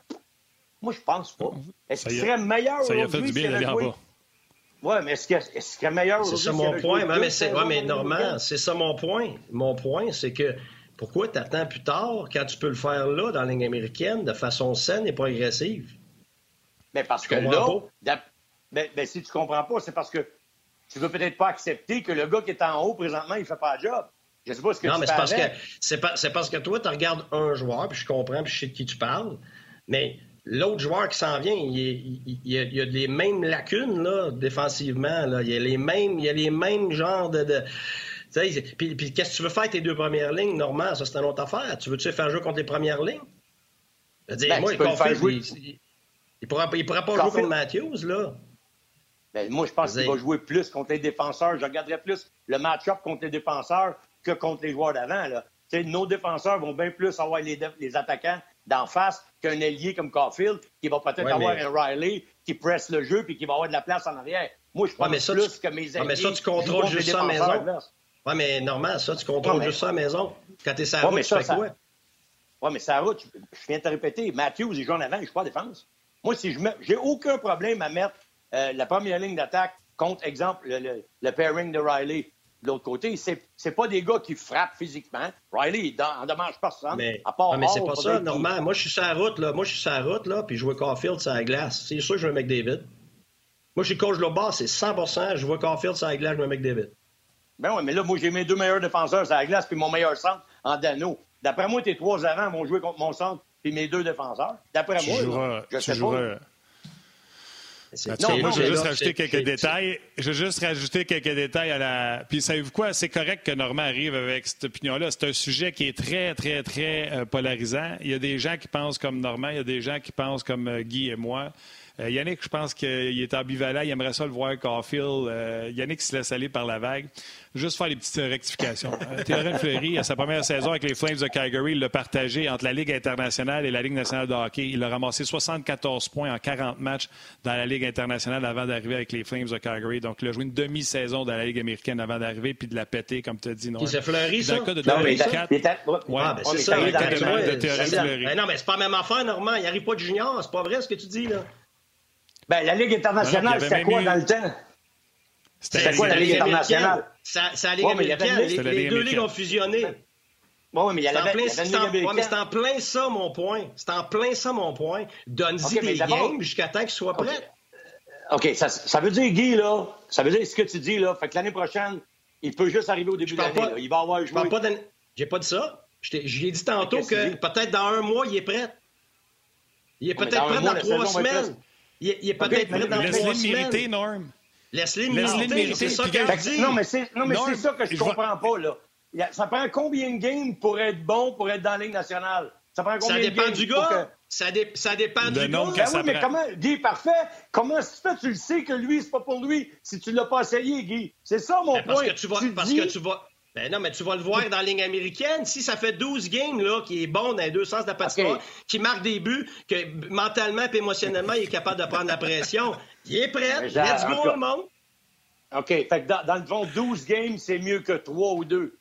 Moi, je pense pas. Est-ce qu'il serait meilleur Ça y a fait du bien d'aller en bas. Oui, mais est-ce qu'il est serait meilleur C'est ça mon point. mais c'est ouais, mais Normand, c'est ça mon point. Mon point, c'est que pourquoi tu attends plus tard quand tu peux le faire là, dans la ligne américaine, de façon saine et pas agressive? Mais parce que là, ben, ben, si tu comprends pas, c'est parce que tu veux peut-être pas accepter que le gars qui est en haut présentement, il fait pas le job. Je sais pas ce que non, mais c'est parce que c'est, parce que toi, tu regardes un joueur, puis je comprends, puis je sais de qui tu parles, mais l'autre joueur qui s'en vient, il, y a, les mêmes lacunes là, défensivement. Là. Il, y a les mêmes, il a les mêmes genres de. de puis, puis qu'est-ce que tu veux faire avec tes deux premières lignes, Normand? Ça, c'est une autre affaire. Tu veux-tu faire jouer contre les premières lignes? Dire, ben, moi, il, faire jouer... il, il, pourra, il pourra pas jouer contre Matthews, là. Ben, moi, je pense qu'il va jouer plus contre les défenseurs. Je regarderais plus le match-up contre les défenseurs que contre les joueurs d'avant. Nos défenseurs vont bien plus avoir les, les attaquants d'en face qu'un ailier comme Caulfield qui va peut-être avoir un Riley qui presse le jeu puis qui va avoir de la place en arrière. Moi, je pense ouais, plus que mes ailiers... mais ça, tu contrôles juste ça à maison. Oui, mais normal, ça, tu contrôles juste ça à maison. Quand tu es sur la route, tu fais quoi? Oui, mais sur la route, je viens de te répéter, Matthews, il joue en avant, il joue pas en défense. Moi, si je mets... j'ai aucun problème à mettre euh, la première ligne d'attaque contre, exemple, le, pairing de Riley. De l'autre côté, c'est, c'est pas des gars qui frappent physiquement. Riley, il endommage personne. Mais, à part mais c'est pas ça, normal. Moi, je suis sur la route, là. Moi, je suis sur la route, là, puis je vois Caulfield sur la glace. C'est sûr que je veux McDavid. Moi, je suis coach de bas, c'est 100% Je vois Caulfield sur la glace, je veux McDavid. Ben oui, mais là, moi, j'ai mes deux meilleurs défenseurs sur la glace, puis mon meilleur centre en Dano. D'après moi, tes trois avant vont jouer contre mon centre, puis mes deux défenseurs. D'après moi, je sais pas. Non, moi, je vais juste rajouter quelques détails. Je vais juste rajouter quelques détails à la. Puis, savez-vous quoi? C'est correct que Normand arrive avec cette opinion-là. C'est un sujet qui est très, très, très euh, polarisant. Il y a des gens qui pensent comme Normand, il y a des gens qui pensent comme euh, Guy et moi. Euh, Yannick, je pense qu'il est ambivalent. Il aimerait ça le voir Caulfield. Euh, Yannick se laisse aller par la vague. Juste faire des petites rectifications. Euh, Théorène Fleury, à sa première saison avec les Flames de Calgary, il l'a partagé entre la Ligue internationale et la Ligue nationale de hockey. Il a ramassé 74 points en 40 matchs dans la Ligue internationale avant d'arriver avec les Flames de Calgary. Donc, il a joué une demi-saison dans la Ligue américaine avant d'arriver puis de la péter, comme tu as dit. Non, c'est Fleury, ça? Dans le cas de non, mais 4, ouais, ah, ben c'est ça. de, Théorène Fleury. Ben non, mais c'est pas la même affaire, Normand. Il n'arrive pas de junior. C'est pas vrai ce que tu dis, là. Ben, la Ligue internationale, c'était quoi dans le temps? C'était quoi la Ligue internationale? C'est la Ligue américaine. Les, deux ligues ont fusionné. Bon, mais il y a la, plein, c'est en, plein ça, mon point. C'est en plein ça, mon point. Donne-y des games jusqu'à temps qu'ils soient prêts. OK, ça, ça, veut dire, Guy, là, ça veut dire ce que tu dis, là. Fait que l'année prochaine, il peut juste arriver au début de l'année. Il va avoir joué. J'ai pas dit ça. Je ai dit tantôt que peut-être dans un mois, il est prêt. Il est peut-être prêt dans trois semaines. Il, il est peut-être prêt dans trois semaines. mériter, Norm. Laisse-le mériter, c'est ça que je dis. Non, mais c'est ça que je comprends pas, là. Ça prend combien de games pour être bon, pour être dans la Ligue nationale? Ça prend combien ça dépend du gars. Ça, ça, dépend du gars. Ben oui, mais comment, Guy, parfait. Comment tu fais? Tu le sais que lui, c'est pas pour lui si tu l'as pas essayé, Guy. C'est ça mon ben, point. Parce que tu vas, parce que tu vas, Ben non, mais tu vas le voir dans la ligne américaine. Si ça fait 12 games, là, qui est bon dans les deux sens de la patinoire, qui marque des buts, que mentalement et émotionnellement, il est capable de prendre la pression, il est prêt. Let's go, le monde. OK. Fait que dans, dans, le fond, 12 games, c'est mieux que 3 ou 2.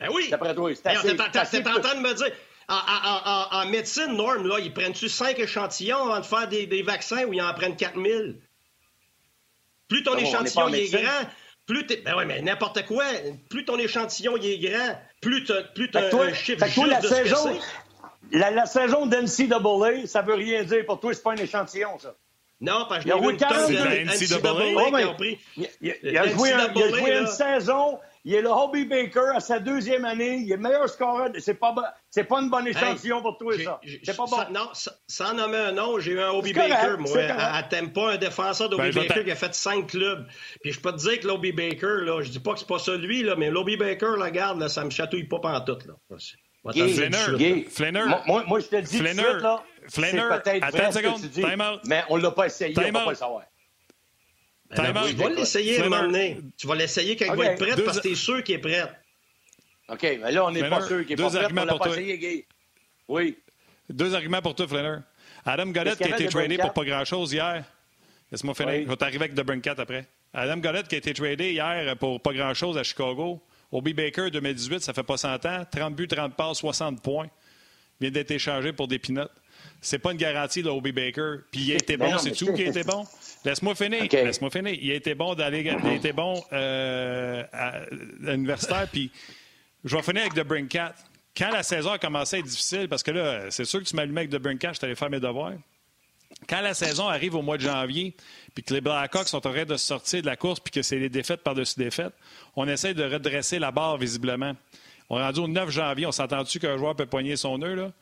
Ben oui. D'après toi, c'est assez. T'es en train de me dire. En, en, en, médecine, Norm, là, ils prennent-tu 5 échantillons avant de faire des, des, vaccins ou ils en prennent 4000? Plus ton échantillon est grand, plus t'es. Ben ouais, mais n'importe quoi. Plus ton échantillon il est grand, plus t'as plus as un chiffre juste la de saison, la, la, saison d'NCAA, ça veut rien dire. Pour toi, c'est pas un échantillon, ça. Non, parce que j'ai vu une tonne de NCAA qui ont pris. Il, a joué, un, il a joué une saison il est le Hobby Baker à sa deuxième année. Il est le meilleur scoreur. C'est pas, c'est pas une bonne échantillon pour toi, ça. C'est pas bon. non, sans nommer un nom, j'ai eu un Hobby Baker, moi. Elle t'aime pas un défenseur d'Hobby ben, Baker qui a fait cinq clubs. Puis je peux te dire que l'Hobby Baker, là, je dis pas que c'est pas ça lui, là, mais l'Hobby Baker, la garde, là, ça me chatouille pas pantoute, là. Flanner. Moi, moi, je te dis Flanner. tout de suite, là. Flanner. Attends une seconde. Time out. Mais on l'a pas essayé, on va pas le savoir. Tu vas l'essayer à un moment donné. Tu vas l'essayer quand il va être prêt parce que tu es sûr qu'il est prêt. OK, mais là, on n'est pas sûr qu'il est pas prêt. On l'a pas essayé, Guy. Oui. Deux arguments pour toi, Flanner. Adam Goddard qui a été tradé pour pas grand-chose hier. Laisse-moi finir. Je vais t'arriver avec The 4 après. Adam Goddard qui a été tradé hier pour pas grand-chose à Chicago. Obi Baker, 2018, ça fait pas 100 ans. 30 buts, 30 passes, 60 points. Vient d'être échangé pour des pinottes. C'est pas une garantie de Obi Baker. Puis il a été bon. C'est tout qui a été bon? Laisse-moi finir. Laisse-moi finir. Il a été bon d'aller. Il a été bon euh, à, l'universitaire. Puis je vais finir avec The Brinkat. Quand la saison a commencé à être difficile, parce que là, c'est sûr que tu m'allumais avec The Brinkat, je t'allais faire mes devoirs. Quand la saison arrive au mois de janvier, puis que les Blackhawks sont en train de sortir de la course, puis que c'est les défaites par-dessus défaites, on essaie de redresser la barre visiblement. On est rendu au 9 janvier, on s'entend-tu qu'un joueur peut poigner son nœud, là?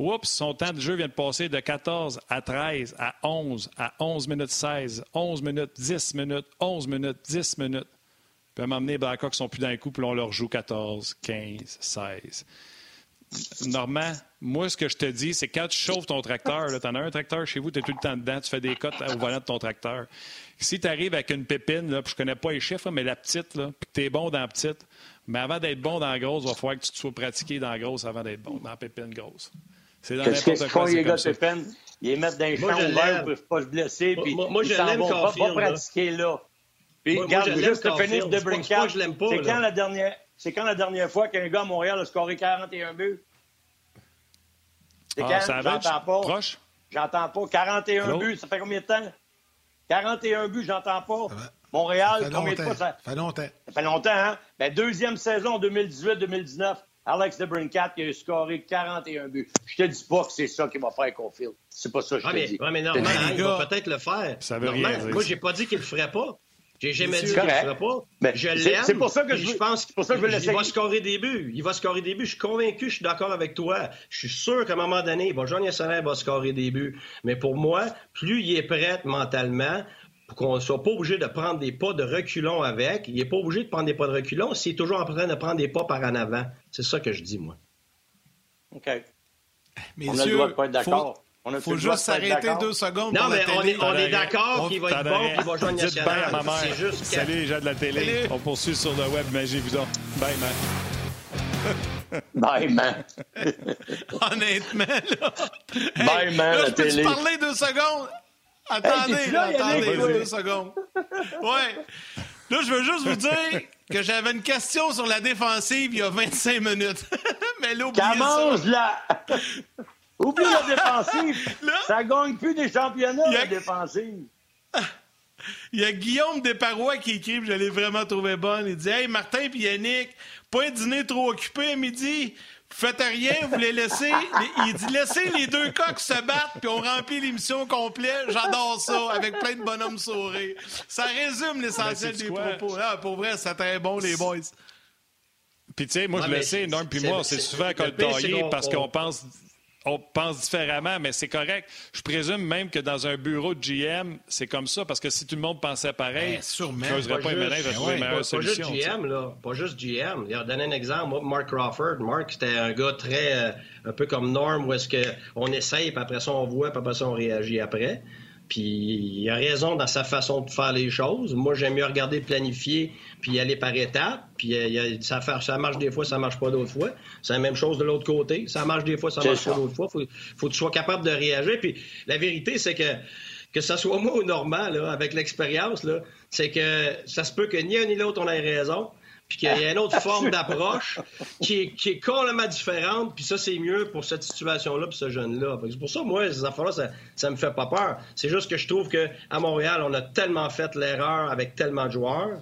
Oups, son temps de jeu vient de passer de 14 à 13, à 11, à 11 minutes 16, 11 minutes, 10 minutes, 11 minutes, 10 minutes. Puis à donné, les Blackhawks sont plus d'un coup, puis on leur joue 14, 15, 16. Normand, moi, ce que je te dis, c'est quand tu chauffes ton tracteur, tu en as un tracteur chez vous, tu es tout le temps dedans, tu fais des cotes au volant de ton tracteur. Si tu arrives avec une pépine, là, puis je connais pas les chiffres, mais la petite, là, puis que tu es bon dans la petite, mais avant d'être bon dans la grosse, il va falloir que tu te sois pratiqué dans la grosse avant d'être bon dans la pépine grosse. C'est dans Qu'est-ce qu'ils font, les gars de Pépin? Ils les mettent dans les champs ouverts pour ne pas se blesser. Puis moi, moi, je l'aime pas, pas pratiquer là. Puis, moi, regarde, moi, juste finir de Brinkat. C'est quand, la dernière, c'est quand la dernière fois qu'un gars à Montréal a scoré 41 buts? C'est ah, quand? J'entends pas. Proche? J'entends pas. 41 buts, ça fait combien de temps? 41 buts, j'entends pas. Montréal, combien de fois ça? Ça fait longtemps. Ça fait longtemps, hein? Ben, deuxième saison 2018-2019. Alex DeBrincat qui a scoré 41 buts. Je te dis pas que c'est ça qui va faire Caulfield. C'est pas ça que je te mais, dis. Oui, mais non, il va peut-être le faire. Ça veut rien dire. Moi, j'ai pas dit qu'il le ferait pas. J'ai jamais dit qu'il le ferait pas. Mais je l'aime. C'est pour ça que je, je pense pour ça que je veux Il va scorer des buts. Il va scorer des buts. Je suis convaincu, je suis d'accord avec toi. Je suis sûr qu'à un moment donné, il va joindre il va scorer des buts. Mais pour moi, plus il est prêt mentalement, pour qu'on ne soit pas obligé de prendre des pas de reculons avec. Il n'est pas obligé de prendre des pas de reculons s'il est toujours en train de prendre des pas par en avant. C'est ça que je dis, moi. OK. Messieurs, on a le droit de pas être d'accord. Il faut juste s'arrêter deux secondes. Non, mais on est, on est d'accord qu'il va être bon qu'il va joindre National. à ma mère. Juste Salut les gens de la télé. On poursuit sur le web. Magie vous Bye, man. Bye, man. Honnêtement, là. Bye, man, là, la télé. Je peux parler deux secondes? Attendez, là, attendez, deux secondes. Ouais. Là, je veux juste vous dire que j'avais une question sur la défensive il y a 25 minutes. Mais là, oubliez mange là! Oublie la défensive! ça gagne plus des championnats, la défensive! Il y a Guillaume Desparois qui écrit, je l'ai vraiment trouvé bonne. Il dit Hey, Martin et Yannick, pas un dîner trop occupé à midi. Faites rien, vous les laissez. Il dit laissez les deux coqs se battre, puis on remplit l'émission complète. J'adore ça, avec plein de bonhommes sourires. Ça résume l'essentiel des propos. Ah, pour vrai, c'est très bon, les boys. Puis tu sais, moi, je le sais, Norm puis moi, c'est souvent taillé parce qu'on pense on pense différemment, mais c'est correct. Je présume même que dans un bureau de GM, c'est comme ça, parce que si tout le monde pensait pareil, ben, sûrement. je pas, pas ménage à trouver Pas juste GM, là. Pas juste GM. Il a donné un exemple. Mark Crawford. Mark, c'était un gars très... Euh, un peu comme Norm, où est-ce qu'on essaye, puis après ça, on voit, puis après ça, on réagit après. Puis il a raison dans sa façon de faire les choses. Moi, j'aime mieux regarder planifier puis aller par étapes. Puis euh, ça, ça marche des fois, ça marche pas d'autres fois. C'est la même chose de l'autre côté. Ça marche des fois, ça marche pas d'autres fois. Faut, faut que tu sois capable de réagir. Puis la vérité, c'est que que ça soit moi ou normal, avec l'expérience, c'est que ça se peut que ni un ni l'autre on ait raison puis qu'il y a une autre forme d'approche qui est, qui est complètement différente, puis ça, c'est mieux pour cette situation-là, puis ce jeune-là. C'est pour ça, moi, ces affaires-là, ça, ça me fait pas peur. C'est juste que je trouve qu'à Montréal, on a tellement fait l'erreur avec tellement de joueurs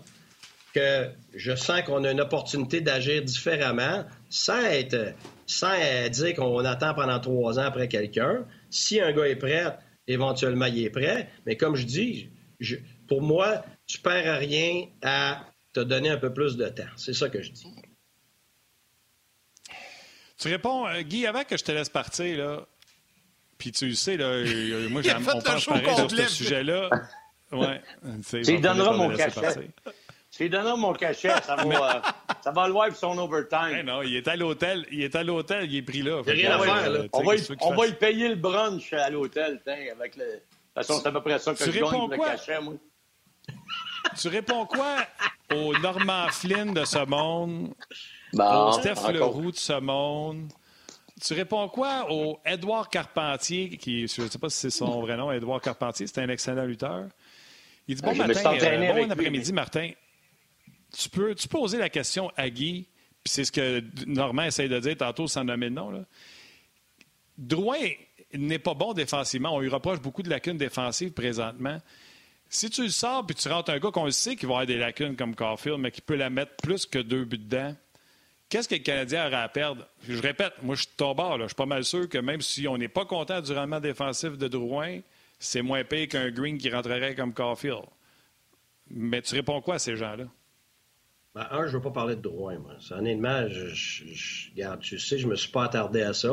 que je sens qu'on a une opportunité d'agir différemment sans être sans dire qu'on attend pendant trois ans après quelqu'un. Si un gars est prêt, éventuellement, il est prêt. Mais comme je dis, pour moi, tu perds rien à te donner un peu plus de temps. C'est ça que je dis. Tu réponds, euh, Guy, avant que je te laisse partir, là, puis tu le sais, là, moi, j'aime, on pense pareil sur ce sujet-là. Ouais, tu lui donneras mon cachet. Tu lui donneras mon cachet, ça va, euh, ça va le voir pour son overtime. non, il est à l'hôtel, il est à l'hôtel, il est pris là. Il rien à faire, là. On, va, y, on va y payer le brunch à l'hôtel, avec le... De toute façon, c'est à peu près ça que tu je gagne le cachet, moi. Tu réponds quoi au Norman Flynn de ce monde, au Steph Leroux de ce monde? Tu réponds quoi au Edouard Carpentier, qui, je ne sais pas si c'est son vrai nom, Edouard Carpentier, c'est un excellent lutteur. Il dit Bon ah, matin, euh, bon après-midi, Martin. Tu peux, tu peux poser la question à Guy, puis c'est ce que Normand essaye de dire tantôt sans nommer le nom. Là. Drouin n'est pas bon défensivement. On lui reproche beaucoup de lacunes défensives présentement. Si tu le sors puis tu rentres un gars qu'on sait qu'il va avoir des lacunes comme Caulfield, mais qui peut la mettre plus que deux buts dedans, qu'est-ce que le Canadien aura à perdre? Je répète, moi, je suis ton bord. Je suis pas mal sûr que même si on n'est pas content du rendement défensif de Drouin, c'est moins payé qu'un Green qui rentrerait comme Caulfield. Mais tu réponds quoi à ces gens-là? Ben, un, je ne veux pas parler de Drouin, moi. Honnêtement, je, regarde, tu sais, je ne me suis pas attardé à ça.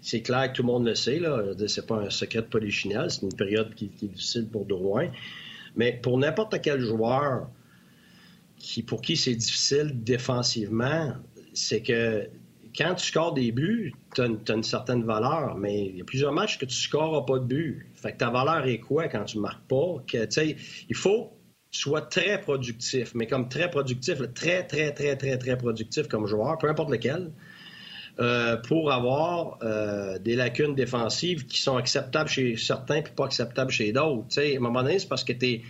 C'est clair que tout le monde le sait, là. C'est pas un secret de. C'est une période qui, qui, est difficile pour Drouin. Mais pour n'importe quel joueur qui, pour qui c'est difficile défensivement, c'est que quand tu scores des buts, tu as, une certaine valeur, mais il y a plusieurs matchs que tu scores pas de buts. Fait que ta valeur est quoi quand tu marques pas? Que, il faut sois très productif, mais comme très productif, très, très, très, très, très productif comme joueur, peu importe lequel, euh, pour avoir euh, des lacunes défensives qui sont acceptables chez certains puis pas acceptables chez d'autres. à un moment donné, c'est parce que tu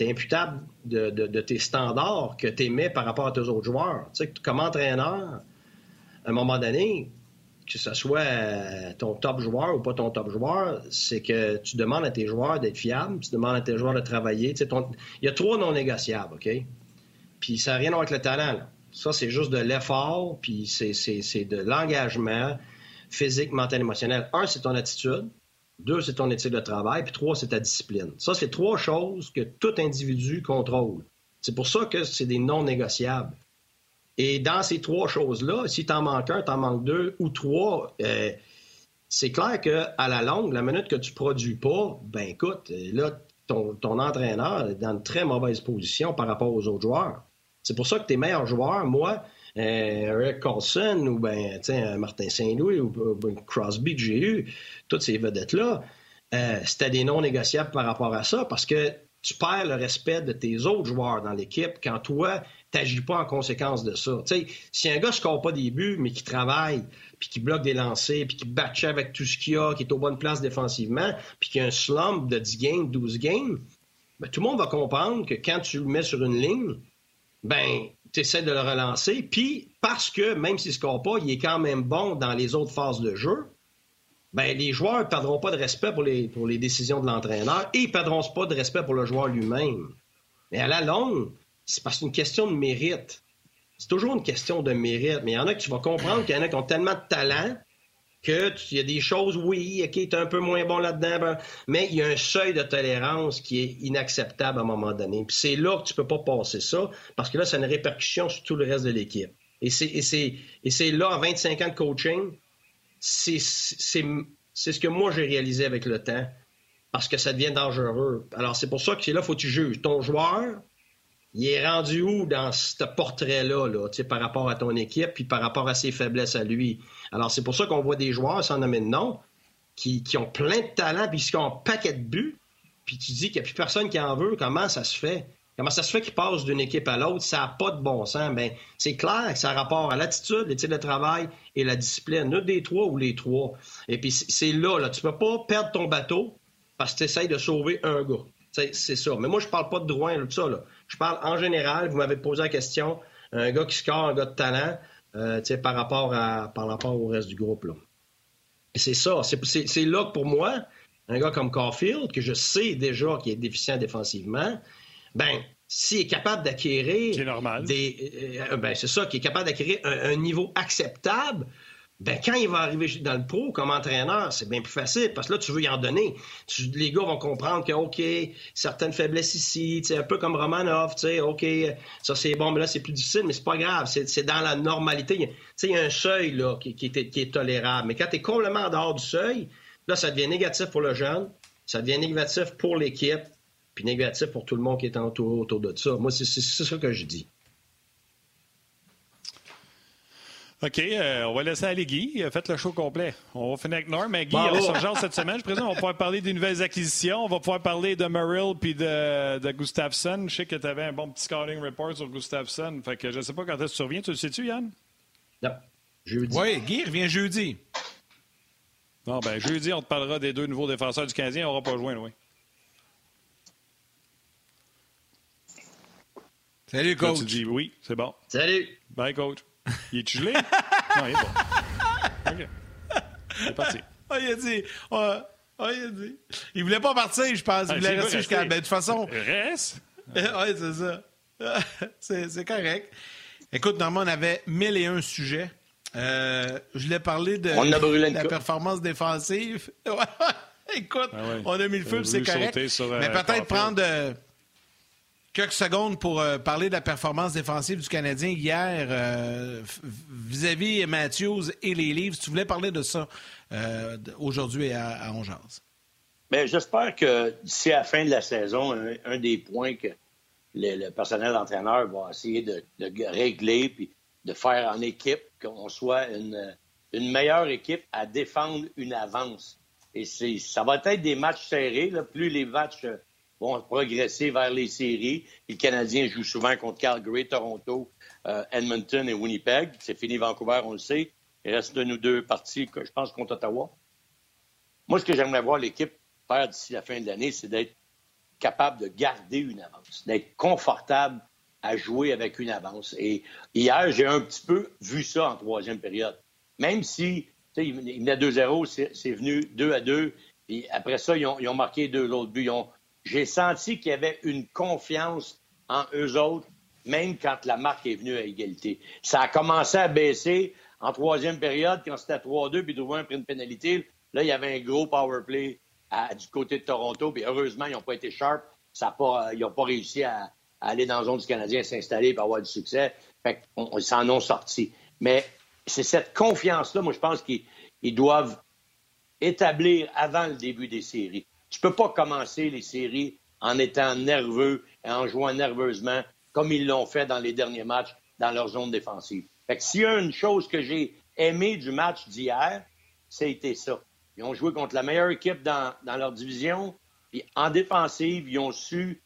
es, imputable de, tes standards que tu mets par rapport à tes autres joueurs. comme entraîneur, à un moment donné, que ce soit euh, ton top joueur ou pas ton top joueur, c'est que tu demandes à tes joueurs d'être fiables, tu demandes à tes joueurs de travailler. Il y a trois non négociables, OK? Puis ça n'a rien à voir avec le talent. Là. Ça, c'est juste de l'effort, puis c'est de l'engagement physique, mental, émotionnel. Un, c'est ton attitude. Deux, c'est ton éthique de travail. Puis trois, c'est ta discipline. Ça, c'est trois choses que tout individu contrôle. C'est pour ça que c'est des non négociables. Et dans ces trois choses-là, si tu en manques un, tu en manques deux ou trois, euh, c'est clair qu'à la longue, la minute que tu produis pas, ben écoute, là, ton, ton entraîneur est dans une très mauvaise position par rapport aux autres joueurs. C'est pour ça que tes meilleurs joueurs, moi, euh, Eric Carlson ou ben, Martin Saint-Louis ou, ben, Crosby que j'ai eu, toutes ces vedettes-là, euh, c'était des non négociables par rapport à ça parce que tu perds le respect de tes autres joueurs dans l'équipe quand toi, tu n'agis pas en conséquence de ça. si un gars score pas des buts, mais qui travaille, puis qui bloque des lancers, puis qui batche avec tout ce qu'il a, qui est aux bonnes places défensivement, puis qui a un slump de 10 games, 12 games, ben, tout le monde va comprendre que quand tu le mets sur une ligne, ben, tu essaies de le relancer. Puis, parce que même s'il ne score pas, il est quand même bon dans les autres phases de jeu, ben, les joueurs ne perdront pas de respect pour les, pour les décisions de l'entraîneur et ils ne perdront pas de respect pour le joueur lui-même. Mais à la longue, c'est parce que une question de mérite. C'est toujours une question de mérite. Mais il y en a que tu vas comprendre qu'il y en a qui ont tellement de talent qu'il y a des choses, oui, OK, est un peu moins bon là-dedans, ben, mais il y a un seuil de tolérance qui est inacceptable à un moment donné. Puis c'est là que tu peux pas passer ça, parce que là, ça a une répercussion sur tout le reste de l'équipe. Et c'est là, en 25 ans de coaching, c'est ce que moi j'ai réalisé avec le temps, parce que ça devient dangereux. Alors c'est pour ça que c'est là, faut que tu juges. Ton joueur, il est rendu où dans ce portrait-là, là, par rapport à ton équipe, puis par rapport à ses faiblesses à lui? Alors, c'est pour ça qu'on voit des joueurs, sans nommer de nom, qui, ont plein de talent, puis qui ont un paquet de buts, puis tu dis qu'il n'y a plus personne qui en veut, comment ça se fait? Comment ça se fait qu'il passe d'une équipe à l'autre? Ça n'a pas de bon sens. Ben, c'est clair que ça a rapport à l'attitude, l'éthique de travail et la discipline. Des trois ou les trois. Et puis c'est là, là. Tu peux pas perdre ton bateau parce que tu essaies de sauver un gars. C'est ça. Mais moi, je parle pas de droit, tout ça. Là. Je parle en général. Vous m'avez posé la question. Un gars qui score, un gars de talent, euh, par, rapport à, par rapport au reste du groupe. Là. C'est ça. C'est là que pour moi, un gars comme Caulfield, que je sais déjà qu'il est déficient défensivement, ben, s'il est capable d'acquérir. C'est normal. Des, euh, ben, c'est ça, qui est capable d'acquérir un, niveau acceptable, ben, quand il va arriver dans le pro comme entraîneur, c'est bien plus facile parce que là, tu veux y en donner. les gars vont comprendre que, OK, certaines faiblesses ici, un peu comme Romanov, OK, ça c'est bon, mais là, c'est plus difficile, mais c'est pas grave. C'est dans la normalité. Il y a un seuil là, qui, qui, est, tolérable. Mais quand tu es complètement en dehors du seuil, là, ça devient négatif pour le jeune, ça devient négatif pour l'équipe, puis négatif pour tout le monde qui est entouré autour de ça. Moi, c'est ça que je dis. OK, euh, on va laisser aller Guy. Faites le show complet. On va finir avec Norm. Mais Guy, bon, il cette semaine. Je présume on va pouvoir parler des nouvelles acquisitions. On va pouvoir parler de Merrill puis de, de Gustafsson. Je sais que tu avais un bon petit scouting report sur Gustafsson. Fait que je ne sais pas quand est-ce que tu reviens. Tu le sais-tu, Yann? Non. Jeudi. Oui, Guy revient jeudi. Non, ben jeudi, on te parlera des deux nouveaux défenseurs du Canadien. On n'aura pas joué, oui. Salut, coach. tu dis oui, c'est bon. Salut. Bye, coach. Il est gelé? non, il est bon. OK. Il est parti. Ah, il a dit. Ah, il a dit. Il voulait pas partir, je pense. Il ah, voulait rester jusqu'à. Ben, de toute façon. Reste? oui, c'est ça. c'est correct. Écoute, normalement, on avait mille et un sujets. Euh, je voulais parler de, la performance défensive. Écoute, ah on a mis le feu, c'est correct. Mais peut-être prendre. Euh, Quelques secondes pour euh, parler de la performance défensive du Canadien hier euh, vis-à-vis Matthews et les livres. Tu voulais parler de ça euh, aujourd'hui à, à Bien, j'espère que d'ici la fin de la saison, un, des points que le, personnel d'entraîneur va essayer de, régler puis de faire en équipe, qu'on soit une, meilleure équipe à défendre une avance. Et ça va être des matchs serrés. Plus les matchs vont progresser vers les séries. Les Canadiens jouent souvent contre Calgary, Toronto, euh, Edmonton et Winnipeg. C'est fini Vancouver, on le sait. Il reste de nous deux parties, je pense, contre Ottawa. Moi, ce que j'aimerais voir l'équipe faire d'ici la fin de l'année, c'est d'être capable de garder une avance, d'être confortable à jouer avec une avance. Et hier, j'ai un petit peu vu ça en troisième période. Même si il venait 2-0, c'est venu 2 à 2. Et après ça, ils ont, ils ont marqué deux autres buts. Ils ont, j'ai senti qu'il y avait une confiance en eux autres, même quand la marque est venue à égalité. Ça a commencé à baisser en troisième période, quand c'était 3-2, puis Drouin a pris une pénalité. Là, il y avait un gros power play du côté de Toronto, puis heureusement, ils n'ont pas été sharp. Pas, ils n'ont pas réussi à, aller dans la zone du Canadien, s'installer et avoir du succès. Fait ils s'en ont sorti. Mais c'est cette confiance-là, moi, je pense qu'ils doivent établir avant le début des séries. Tu peux pas commencer les séries en étant nerveux et en jouant nerveusement comme ils l'ont fait dans les derniers matchs dans leur zone défensive. Fait que s'il y a une chose que j'ai aimé du match d'hier, c'était ça. Ils ont joué contre la meilleure équipe dans, leur division, puis en défensive, ils ont su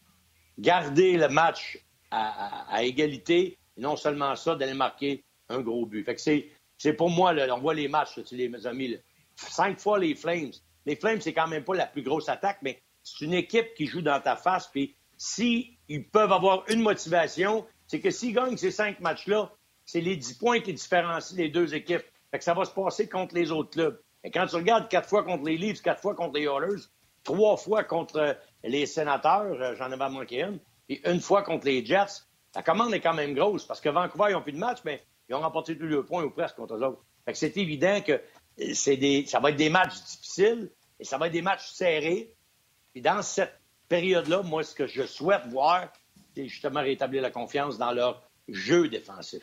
garder le match à, égalité, et non seulement ça, d'aller marquer un gros but. Fait que c'est, pour moi, on voit les matchs, tu les amis, cinq fois les Flames, les Flames, c'est quand même pas la plus grosse attaque, mais c'est une équipe qui joue dans ta face. Puis s'ils peuvent avoir une motivation, c'est que s'ils gagnent ces cinq matchs-là, c'est les dix points qui différencient les deux équipes. Fait que ça va se passer contre les autres clubs. Et quand tu regardes quatre fois contre les Leafs, quatre fois contre les Oilers, trois fois contre les Sénateurs, euh, j'en avais manqué une, et une fois contre les Jets, la commande est quand même grosse parce que Vancouver, ils n'ont plus de match, mais ils ont remporté tous leurs points ou presque contre eux autres. Fait que c'est évident que des, ça va être des matchs difficiles et ça va être des matchs serrés. Puis dans cette période-là, moi, ce que je souhaite voir, c'est justement rétablir la confiance dans leur jeu défensif.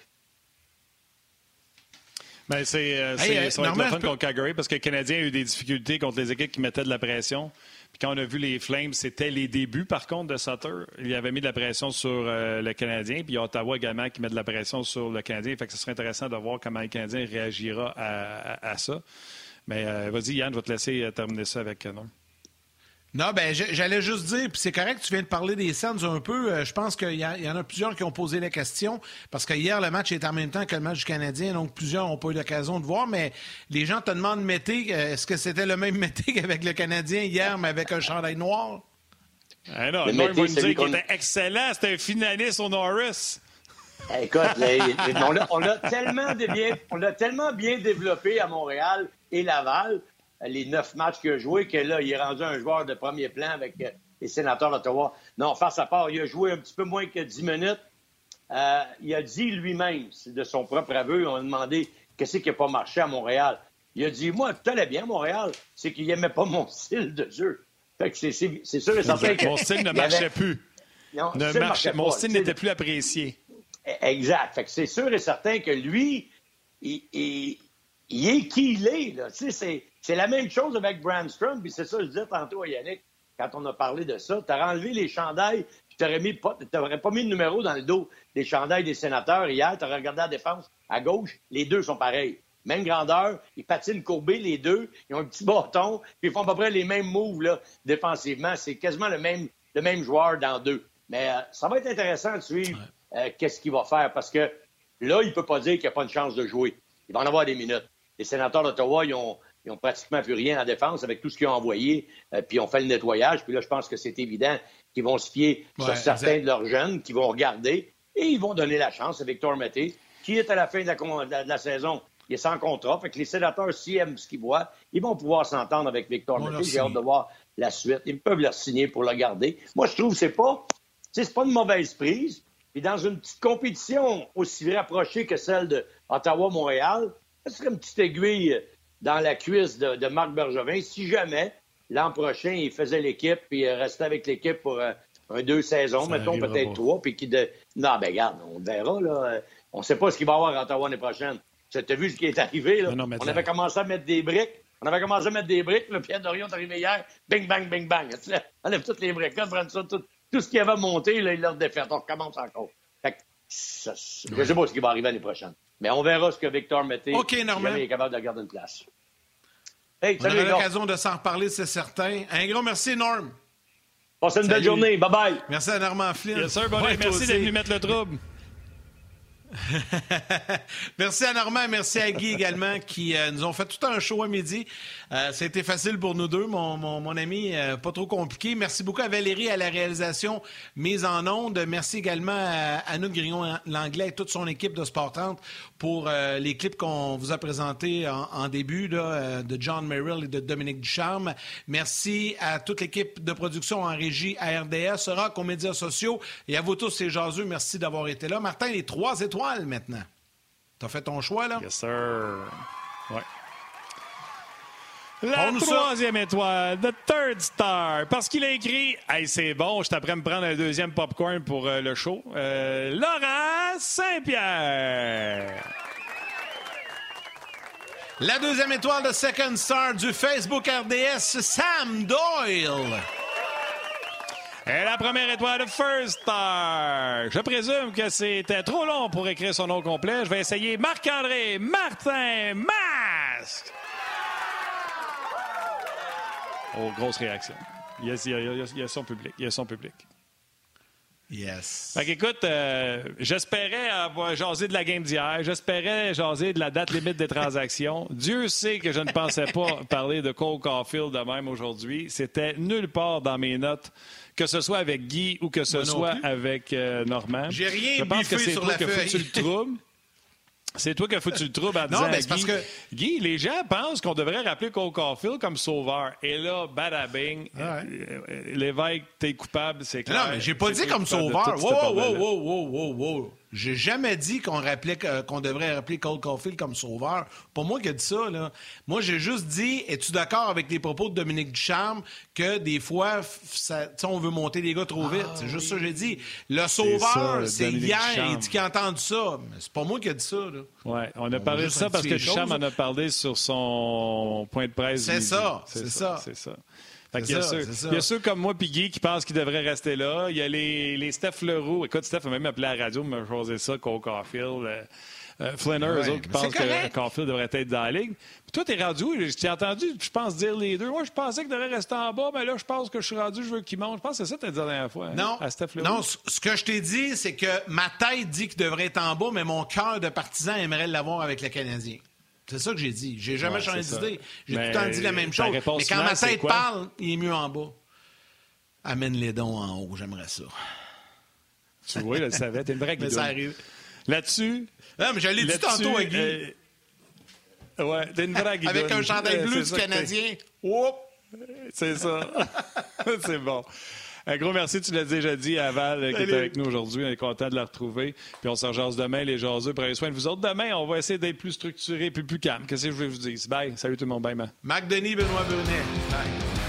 Ben, c'est euh, euh, ça va être le fun contre Calgary parce que le Canadien a eu des difficultés contre les équipes qui mettaient de la pression. Puis quand on a vu les Flames, c'était les débuts, par contre, de Sutter. Il avait mis de la pression sur euh, le Canadien. Puis il y a Ottawa également qui met de la pression sur le Canadien. Fait que ce serait intéressant de voir comment le Canadien réagira à, ça. Mais vas-y, Yann, je vais te laisser terminer ça avec non. Non, ben j'allais juste dire, puis c'est correct, tu viens de parler des Sens un peu. Euh, je pense qu'il y, en a plusieurs qui ont posé la question, parce que hier, le match est en même temps que le match du Canadien, donc plusieurs n'ont pas eu l'occasion de voir, mais les gens te demandent Mété, euh, est-ce que c'était le même Mété qu'avec le Canadien hier, mais avec un chandail noir? Ah non, nous dire qu'il était excellent, c'était un finaliste au Norris. Écoute, on l'a tellement, tellement bien développé à Montréal et Laval les neuf matchs qu'il a joué, que là, il est rendu un joueur de premier plan avec euh, les sénateurs d'Ottawa. Non, face à part, il a joué un petit peu moins que dix minutes. Euh, il a dit lui-même, de son propre aveu, on a demandé qu'est-ce qui n'a pas marché à Montréal. Il a dit, moi, tout allait bien, Montréal, c'est qu'il n'aimait pas mon style de jeu. Fait que c'est sûr et certain que... Mon style ne marchait plus. mon style n'était plus apprécié. Exact. Fait que c'est sûr et certain que lui, il, il, il est qui il est. Là. Tu sais, c'est c'est la même chose avec Brandstrom, puis c'est ça que je disais tantôt à Yannick quand on a parlé de ça. Tu as enlevé les chandails, puis tu n'aurais pas, mis de numéro dans le dos des chandails des sénateurs hier. Tu regardé la défense à gauche, les deux sont pareils. Même grandeur, ils patinent courbés les deux, ils ont un petit bâton, puis ils font à peu près les mêmes moves là, défensivement. C'est quasiment le même, le même joueur dans deux. Mais euh, ça va être intéressant de suivre euh, qu'est-ce qu'il va faire parce que là, il ne peut pas dire qu'il n'y a pas de chance de jouer. Il va en avoir des minutes. Les sénateurs d'Ottawa, ils ont, ils pratiquement plus rien en défense avec tout ce qu'ils ont envoyé. Euh, puis on fait le nettoyage. Puis là, je pense que c'est évident qu'ils vont se fier sur certains de leurs jeunes, qui vont regarder et ils vont donner la chance à Victor Mété, qui est à la fin de la, saison. Il est sans contrat. Fait que les sénateurs, s'ils aiment ce qu'ils voient, ils vont pouvoir s'entendre avec Victor Mété. J'ai hâte de voir la suite. Ils peuvent leur signer pour le garder. Moi, je trouve que c'est pas, c'est pas une mauvaise prise. Puis dans une petite compétition aussi rapprochée que celle de Ottawa-Montréal, ce serait une petite aiguille dans la cuisse de, Marc Bergevin si jamais l'an prochain, il faisait l'équipe puis restait avec l'équipe pour euh, un, deux saisons, mettons peut-être trois, puis qui de. Non, ben regarde, on verra, là. On ne sait pas ce qu'il va y avoir à Ottawa l'année prochaine. Tu as vu ce qui est arrivé, là? on avait commencé à mettre des briques. On avait commencé à mettre des briques. Le Pierre Dorion est arrivé hier. Bing, bang, bing, bang. On enlève toutes les briques. tout, tout, ce qui avait monté, là, il l'a défait. On recommence encore. Fait je ne sais pas ce qui va arriver l'année prochaine. Mais on verra ce que Victor mettait. OK, Normand. est capable de garder une place. Hey, on aura l'occasion de s'en reparler, c'est certain. Un gros merci, Norm. Passez une belle journée. Bye-bye. Merci à Normand Flynn. Yes, sir, merci d'être venu mettre le trouble. merci à Normand, merci à Guy également qui euh, nous ont fait tout un show à midi. Euh, a été facile pour nous deux, mon, ami, euh, pas trop compliqué. Merci beaucoup à Valérie à la réalisation mise en onde. Merci également à Anouk Grignon-Langlais et toute son équipe de Sport 30 pour les clips qu'on vous a présentés en, début là, de John Merrill et de Dominique Ducharme. Merci à toute l'équipe de production en régie à RDS, Rock, aux médias sociaux et à vous tous, ces jaseux. Merci d'avoir été là. Martin, les trois étoiles maintenant. T'as fait ton choix, là? Yes, sir. Ouais. La troisième étoile, The Third Star, parce qu'il a écrit Hey, c'est bon, je t'apprends à me prendre un deuxième popcorn pour euh, le show. Euh, Laurent Saint-Pierre. La deuxième étoile de Second Star du Facebook RDS, Sam Doyle. Et la première étoile de First Star. Je présume que c'était trop long pour écrire son nom complet. Je vais essayer Marc-André Martin Masque. Oh, grosse réaction. Il y, a, son public. Il y a son public. Yes. Fait écoute, euh, j'espérais avoir jasé de la game d'hier. J'espérais jaser de la date limite des transactions. Dieu sait que je ne pensais pas parler de Cole Caulfield de même aujourd'hui. C'était nulle part dans mes notes que ce soit avec Guy ou que ce soit avec euh, Normand. J'ai rien Je pense que c'est toi que tu le troubles. C'est toi qui as foutu le trouble en disant Guy, parce que... Guy, les gens pensent qu'on devrait rappeler Cole Caulfield comme sauveur. Et là, badabing, ah euh, l'évêque, t'es coupable, c'est clair. Non, mais j'ai pas dit comme sauveur. Wow, wow, wow, wow, wow, wow. J'ai jamais dit qu'on rappelait qu'on devrait rappeler Cole Caulfield comme sauveur. Pas moi qui ai dit ça. Là. Moi, j'ai juste dit es-tu d'accord avec les propos de Dominique Ducharme que des fois, ça, on veut monter les gars trop vite? c'est juste ça que j'ai dit. Le sauveur, c'est hier, il dit qu'il a entendu ça. Mais c'est pas moi qui ai dit ça. Oui, on a parlé de ça parce que Ducharme en a parlé sur son point de presse. C'est ça, c'est ça. C'est ça il, y a ceux, comme moi et Guy qui pensent qu'il devrait rester là. Il y a les, les Steph Leroux. Écoute, Steph a même appelé à la radio, me choisir ça, Cole Caulfield. Euh, euh, Flinner, eux autres qui pensent que Caulfield devrait être dans la ligue. Puis toi, t'es rendu où? Je t'ai entendu, je pense, dire les deux. Moi, je pensais qu'il devrait rester en bas, mais là, je pense que je suis rendu, je veux qu'il monte. Je pense que c'est ça que t'as dit la dernière fois. Hein, non, non, ce que je t'ai dit, c'est que ma tête dit qu'il devrait être en bas, mais mon cœur de partisan aimerait l'avoir avec le Canadien. C'est ça que j'ai dit. J'ai jamais changé d'idée. J'ai tout le temps dit la même chose. Mais quand ma tête parle, il est mieux en bas. Amène les dons en haut, j'aimerais ça. Tu vois, je le savais. T'es une vraie ça arrive. Là-dessus. Non, mais je l'ai dit tantôt à Guy. Euh, ouais, t'es une vraie Avec un chandail bleu du Canadien. Oups! C'est ça. c'est bon. Un gros merci, tu l'as déjà dit à Val qui est avec nous aujourd'hui. On est content de la retrouver. Puis on se rejase demain, les jaseux. Prenez soin de vous autres. Demain, on va essayer d'être plus structuré et plus, calme. Qu'est-ce que je vais vous dire? Bye. Salut tout le monde. Bye, man. Marc Denis, Benoît Brunet. Bye.